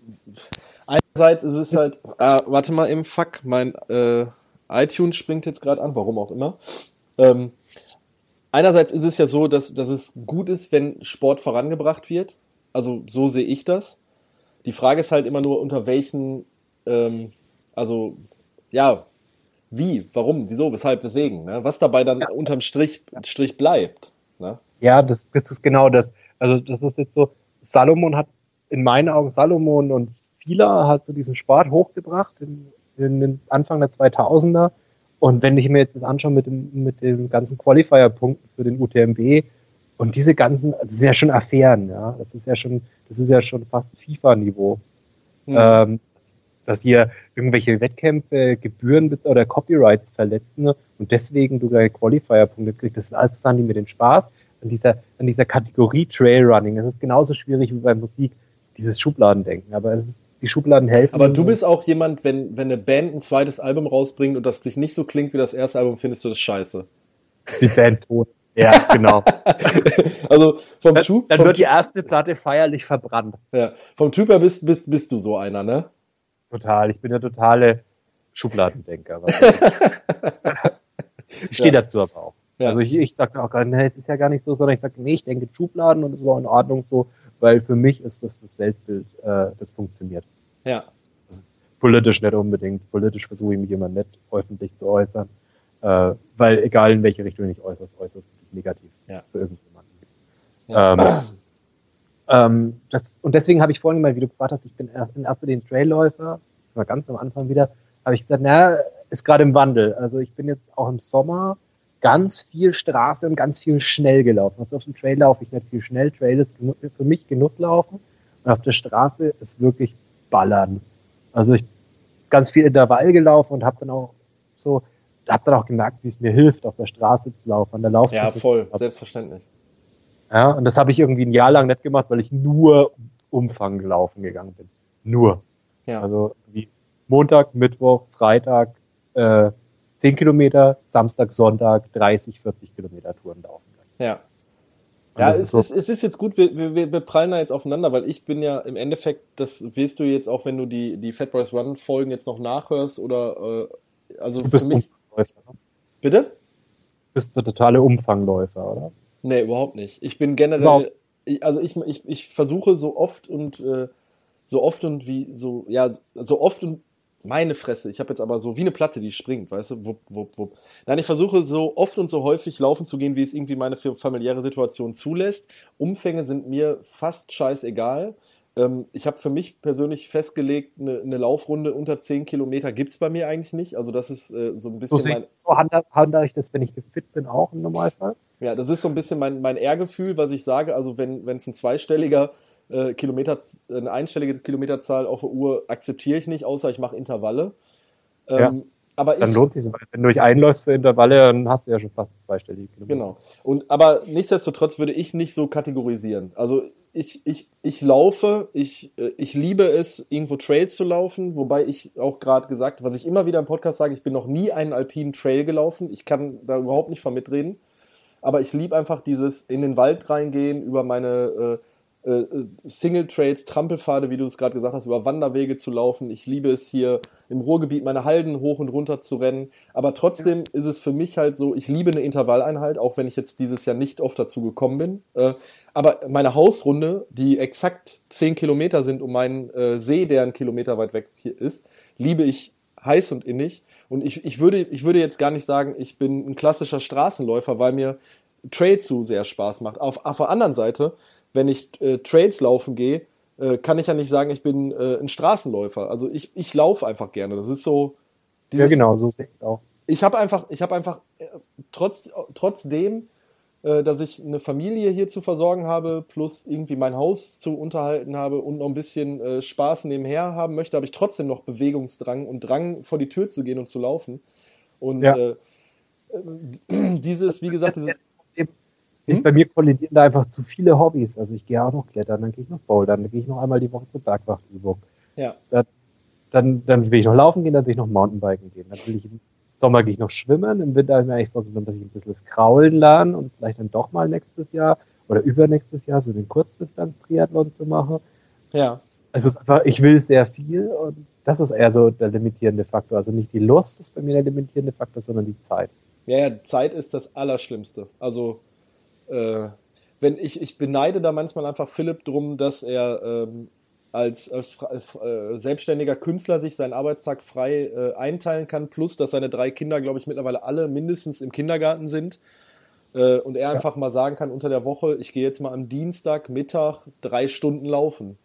einerseits ist es halt, ah, warte mal im Fuck, mein äh, iTunes springt jetzt gerade an, warum auch immer. Ähm, einerseits ist es ja so, dass, dass es gut ist, wenn Sport vorangebracht wird. Also so sehe ich das. Die Frage ist halt immer nur, unter welchen, ähm, also ja, wie, warum, wieso, weshalb, weswegen, ne? was dabei dann ja. unterm Strich, Strich bleibt. Ne? Ja, das, das ist genau das. Also das ist jetzt so, Salomon hat in meinen Augen, Salomon und Fila hat so diesen Sport hochgebracht in, in den Anfang der 2000er. Und wenn ich mir jetzt das anschaue mit dem, mit dem ganzen Qualifier-Punkten für den UTMB und diese ganzen, das ist ja schon Affären, ja. Das ist ja schon, das ist ja schon fast FIFA-Niveau. Ja. Ähm, dass hier irgendwelche Wettkämpfe Gebühren oder Copyrights verletzen und deswegen du deine Qualifier-Punkte kriegst. Das sind alles Sachen, die mir den Spaß an dieser, an dieser Kategorie Trailrunning. Das ist genauso schwierig wie bei Musik, dieses Schubladendenken. Aber es ist, die Schubladen helfen. Aber du bist auch jemand, wenn, wenn eine Band ein zweites Album rausbringt und das sich nicht so klingt wie das erste Album, findest du das scheiße. Ist die Band tot. Ja, genau. also vom dann, Typ. Dann vom wird die erste Platte feierlich verbrannt. Ja, vom Typ her bist, bist, bist du so einer, ne? Total. Ich bin der totale Schubladendenker. ich stehe ja. dazu aber auch. Ja. Also ich, ich sage auch gar nicht, nee, es ist ja gar nicht so, sondern ich sage, nee, ich denke Schubladen und es ist auch in Ordnung so, weil für mich ist das das Weltbild, äh, das funktioniert. Ja. Also politisch nicht unbedingt. Politisch versuche ich mich immer nicht öffentlich zu äußern, äh, weil egal in welche Richtung ich äußerst, äußerst negativ ja. für irgendjemanden. Ja. Ähm, ähm, das, und deswegen habe ich vorhin mal, wie du gefragt hast, ich bin erst, bin erst den Trailläufer, das war ganz am Anfang wieder, habe ich gesagt, na, ist gerade im Wandel. Also ich bin jetzt auch im Sommer ganz viel Straße und ganz viel schnell gelaufen. Also auf dem Trail laufe ich nicht viel schnell. Trail ist für mich Genusslaufen. Und auf der Straße ist wirklich Ballern. Also ich ganz viel Intervall gelaufen und habe dann auch so, habe dann auch gemerkt, wie es mir hilft, auf der Straße zu laufen. An der ja, voll, selbstverständlich. Ja, und das habe ich irgendwie ein Jahr lang nicht gemacht, weil ich nur Umfang gelaufen gegangen bin. Nur. Ja. Also wie Montag, Mittwoch, Freitag, äh, 10 Kilometer, Samstag, Sonntag 30, 40 Kilometer Touren laufen. Ja. Ja, es ist, es ist jetzt gut, wir, wir, wir prallen da jetzt aufeinander, weil ich bin ja im Endeffekt, das willst du jetzt auch, wenn du die, die Fat Boys Run Folgen jetzt noch nachhörst oder, äh, also du bist für mich. Umfangläufer. Ne? Bitte? Du bist der totale Umfangläufer, oder? Nee, überhaupt nicht. Ich bin generell, ich, also ich, ich, ich versuche so oft und, äh, so oft und wie, so, ja, so oft und meine Fresse, ich habe jetzt aber so wie eine Platte, die springt, weißt du? Wupp, wupp, wupp. Nein, ich versuche so oft und so häufig laufen zu gehen, wie es irgendwie meine familiäre Situation zulässt. Umfänge sind mir fast scheißegal. Ähm, ich habe für mich persönlich festgelegt, eine, eine Laufrunde unter 10 Kilometer gibt es bei mir eigentlich nicht. Also das ist äh, so ein bisschen. So, mein, so handle ich das, wenn ich fit bin, auch im Normalfall. Ja, das ist so ein bisschen mein, mein Ehrgefühl, was ich sage. Also wenn es ein zweistelliger äh, Kilometer, eine einstellige Kilometerzahl auf der Uhr akzeptiere ich nicht, außer ich mache Intervalle. Ähm, ja. Aber dann ich, lohnt sich Wenn du dich einläufst für Intervalle, dann hast du ja schon fast zweistellige Kilometer. Genau. Und, aber nichtsdestotrotz würde ich nicht so kategorisieren. Also ich, ich, ich laufe, ich, äh, ich liebe es, irgendwo Trails zu laufen, wobei ich auch gerade gesagt, was ich immer wieder im Podcast sage, ich bin noch nie einen alpinen Trail gelaufen. Ich kann da überhaupt nicht von mitreden. Aber ich liebe einfach dieses in den Wald reingehen, über meine äh, äh, Single Trails, Trampelpfade, wie du es gerade gesagt hast, über Wanderwege zu laufen. Ich liebe es hier im Ruhrgebiet meine Halden hoch und runter zu rennen. Aber trotzdem ja. ist es für mich halt so, ich liebe eine Intervalleinheit, auch wenn ich jetzt dieses Jahr nicht oft dazu gekommen bin. Äh, aber meine Hausrunde, die exakt 10 Kilometer sind um meinen äh, See, der einen Kilometer weit weg hier ist, liebe ich heiß und innig. Und ich, ich, würde, ich würde jetzt gar nicht sagen, ich bin ein klassischer Straßenläufer, weil mir Trail zu sehr Spaß macht. Auf, auf der anderen Seite wenn ich äh, Trails laufen gehe, äh, kann ich ja nicht sagen, ich bin äh, ein Straßenläufer. Also ich, ich laufe einfach gerne. Das ist so. Dieses, ja, genau, so sehe ich es auch. Ich habe einfach, ich habe einfach äh, trotz, trotzdem, äh, dass ich eine Familie hier zu versorgen habe, plus irgendwie mein Haus zu unterhalten habe und noch ein bisschen äh, Spaß nebenher haben möchte, habe ich trotzdem noch Bewegungsdrang und Drang, vor die Tür zu gehen und zu laufen. Und ja. äh, dieses, wie gesagt, dieses, Hm? Bei mir kollidieren da einfach zu viele Hobbys. Also ich gehe auch noch klettern, dann gehe ich noch bouldern, dann gehe ich noch einmal die Woche zur Bergwachtübung. Ja. Dann, dann, dann will ich noch laufen gehen, dann will ich noch Mountainbiken gehen. Dann will ich im Sommer gehe ich noch schwimmen. Im Winter habe ich mir eigentlich vorgenommen, dass ich ein bisschen das Kraulen lerne und vielleicht dann doch mal nächstes Jahr oder übernächstes Jahr so den Kurzdistanz-Triathlon zu machen. Ja. Es ist einfach, ich will sehr viel und das ist eher so der limitierende Faktor. Also nicht die Lust ist bei mir der limitierende Faktor, sondern die Zeit. Ja, ja, Zeit ist das Allerschlimmste. Also, äh, wenn ich, ich beneide da manchmal einfach Philipp drum, dass er ähm, als, als äh, selbstständiger Künstler sich seinen Arbeitstag frei äh, einteilen kann, plus dass seine drei Kinder, glaube ich, mittlerweile alle mindestens im Kindergarten sind. Äh, und er ja. einfach mal sagen kann unter der Woche, ich gehe jetzt mal am Dienstag Mittag drei Stunden laufen.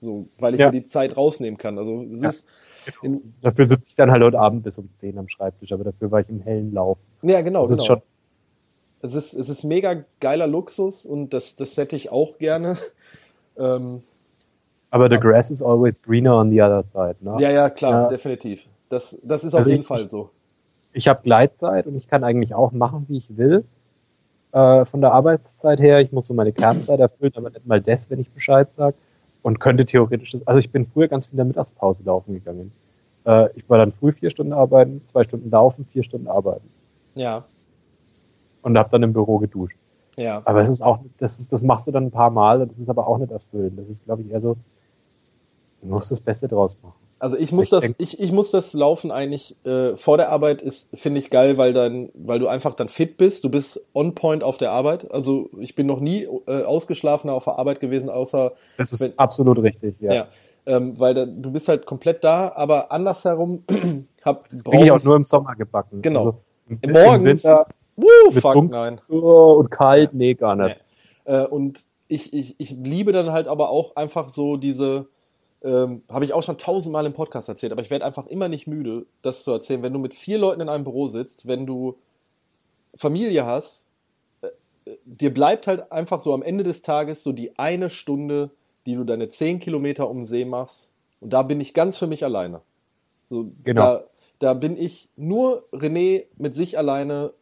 So, weil ich ja. mir die Zeit rausnehmen kann. Also es ja. ist. Genau. dafür sitze ich dann halt heute Abend bis um 10 am Schreibtisch, aber dafür war ich im hellen Lauf. Ja, genau. Das genau. ist schon. Es ist, es ist mega geiler Luxus und das, das hätte ich auch gerne. Ähm, aber the grass is always greener on the other side, ne? Ja, ja, klar, ja. definitiv. Das, das ist also auf jeden ich, Fall so. Ich habe Gleitzeit und ich kann eigentlich auch machen, wie ich will. Äh, von der Arbeitszeit her, ich muss so meine Kernzeit erfüllen, aber nicht mal das, wenn ich Bescheid sage. Und könnte theoretisch, also ich bin früher ganz viel in der Mittagspause laufen gegangen. Äh, ich war dann früh vier Stunden arbeiten, zwei Stunden laufen, vier Stunden arbeiten. Ja. Und habe dann im Büro geduscht. Ja. Aber es ist auch, das ist, das machst du dann ein paar Mal, das ist aber auch nicht erfüllend. Das ist, glaube ich, eher so, Du musst das Beste draus machen. Also ich muss ich das, ich, ich muss das Laufen eigentlich äh, vor der Arbeit ist, finde ich geil, weil dann, weil du einfach dann fit bist. Du bist on point auf der Arbeit. Also ich bin noch nie äh, ausgeschlafener auf der Arbeit gewesen, außer. Das ist wenn, absolut richtig, ja. ja ähm, weil da, du bist halt komplett da, aber andersherum hab das kriege ich auch nur im Sommer gebacken. Genau. Also im, Morgens. Im Winter, Woo, fuck, nein. Und kalt, ja. nee, gar nicht. Nee. Äh, und ich, ich, ich liebe dann halt aber auch einfach so diese ähm, Habe ich auch schon tausendmal im Podcast erzählt, aber ich werde einfach immer nicht müde, das zu erzählen. Wenn du mit vier Leuten in einem Büro sitzt, wenn du Familie hast, äh, dir bleibt halt einfach so am Ende des Tages so die eine Stunde, die du deine zehn Kilometer um den See machst. Und da bin ich ganz für mich alleine. So, genau. Da, da bin ich nur René mit sich alleine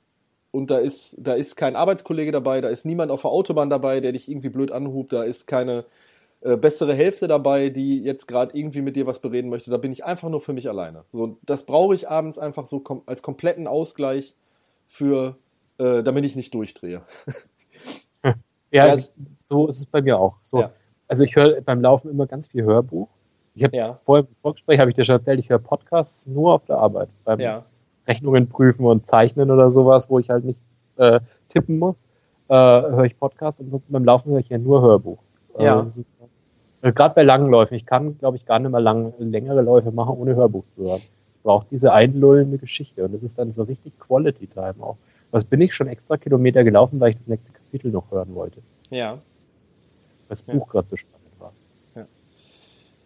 und da ist, da ist kein Arbeitskollege dabei, da ist niemand auf der Autobahn dabei, der dich irgendwie blöd anhubt, da ist keine, äh, bessere Hälfte dabei, die jetzt gerade irgendwie mit dir was bereden möchte. Da bin ich einfach nur für mich alleine. So, das brauche ich abends einfach so kom als kompletten Ausgleich für, äh, damit ich nicht durchdrehe. ja, ja so ist es bei mir auch. So, ja. Also ich höre beim Laufen immer ganz viel Hörbuch. Ich habe ja. vorher im Vorgespräch habe ich dir schon erzählt, ich höre Podcasts nur auf der Arbeit. Beim ja. Rechnungen prüfen und zeichnen oder sowas, wo ich halt nicht äh, tippen muss, äh, höre ich Podcasts. Ansonsten beim Laufen höre ich ja nur Hörbuch. Ja. Äh, äh, Gerade bei langen Läufen. Ich kann, glaube ich, gar nicht mehr lang, längere Läufe machen, ohne Hörbuch zu hören. Ich brauche diese einlullende Geschichte. Und das ist dann so richtig Quality Time auch. Was bin ich schon extra Kilometer gelaufen, weil ich das nächste Kapitel noch hören wollte. Ja. Das Buch ja. gerade so spannend.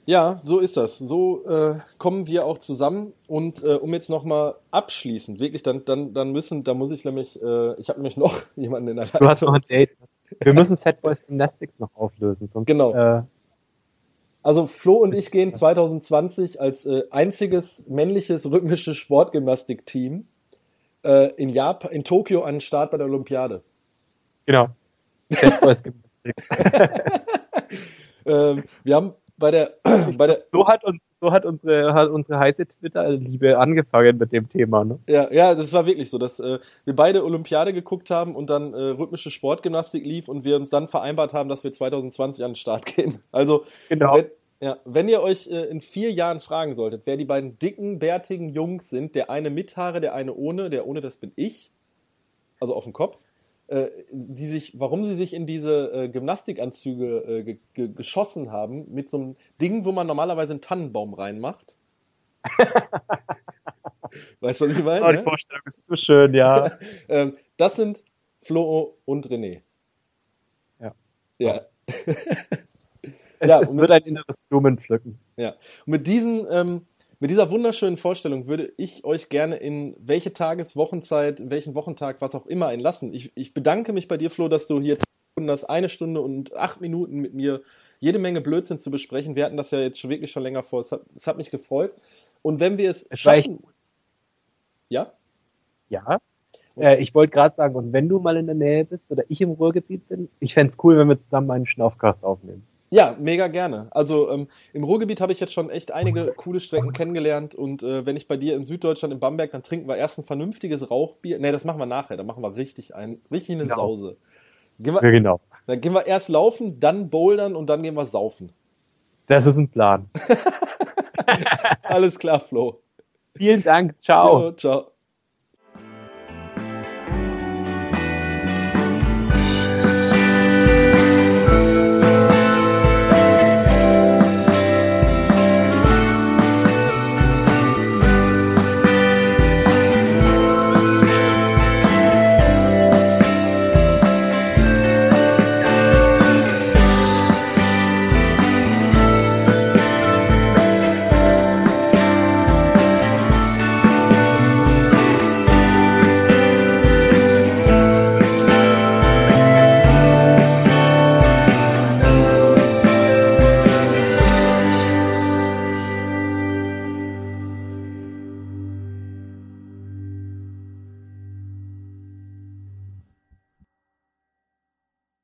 Ja, so ist das. So äh, kommen wir auch zusammen. Und äh, um jetzt nochmal abschließend, wirklich, dann, dann, dann müssen, da muss ich nämlich, äh, ich habe nämlich noch jemanden in der Leitung. Du hast noch ein Date. Wir müssen Fatboys Gymnastics noch auflösen. Sonst, genau. Äh, also Flo und ich gehen 2020 als äh, einziges männliches rhythmisches Sportgymnastikteam äh, in Japan, in Tokio an den Start bei der Olympiade. Genau. ähm, wir haben bei der, bei der so hat uns so hat unsere hat unsere heiße Twitter-Liebe angefangen mit dem Thema. Ne? Ja, ja, das war wirklich so, dass äh, wir beide Olympiade geguckt haben und dann äh, rhythmische Sportgymnastik lief und wir uns dann vereinbart haben, dass wir 2020 an den Start gehen. Also genau. wenn, ja, wenn ihr euch äh, in vier Jahren fragen solltet, wer die beiden dicken, bärtigen Jungs sind, der eine mit Haare, der eine ohne, der ohne, das bin ich, also auf dem Kopf, äh, die sich, warum sie sich in diese äh, Gymnastikanzüge äh, ge ge geschossen haben, mit so einem Ding, wo man normalerweise einen Tannenbaum reinmacht. weißt du, was ich meine? Oh, die ne? Vorstellung ist so schön, ja. ähm, das sind Flo und René. Ja. Ja. es, ja, es wird ein inneres Blumenpflücken. Ja. Und mit diesen ähm, mit dieser wunderschönen Vorstellung würde ich euch gerne in welche Tages-, Wochenzeit, in welchen Wochentag, was auch immer einlassen. Ich, ich bedanke mich bei dir, Flo, dass du hier das eine Stunde und acht Minuten mit mir jede Menge Blödsinn zu besprechen. Wir hatten das ja jetzt schon wirklich schon länger vor. Es hat, es hat mich gefreut. Und wenn wir es, schaffen. Ja? Ja. Äh, ich wollte gerade sagen, und wenn du mal in der Nähe bist oder ich im Ruhrgebiet bin, ich fände es cool, wenn wir zusammen einen Schnaufcast aufnehmen. Ja, mega gerne. Also ähm, im Ruhrgebiet habe ich jetzt schon echt einige coole Strecken kennengelernt und äh, wenn ich bei dir in Süddeutschland in Bamberg, dann trinken wir erst ein vernünftiges Rauchbier. Ne, das machen wir nachher, dann machen wir richtig ein, richtig eine Genau. Sause. Gehen wir, Ja, genau. Dann gehen wir erst laufen, dann bouldern und dann gehen wir saufen. Das ist ein Plan. Alles klar, Flo. Vielen Dank. Ciao. Jo, ciao.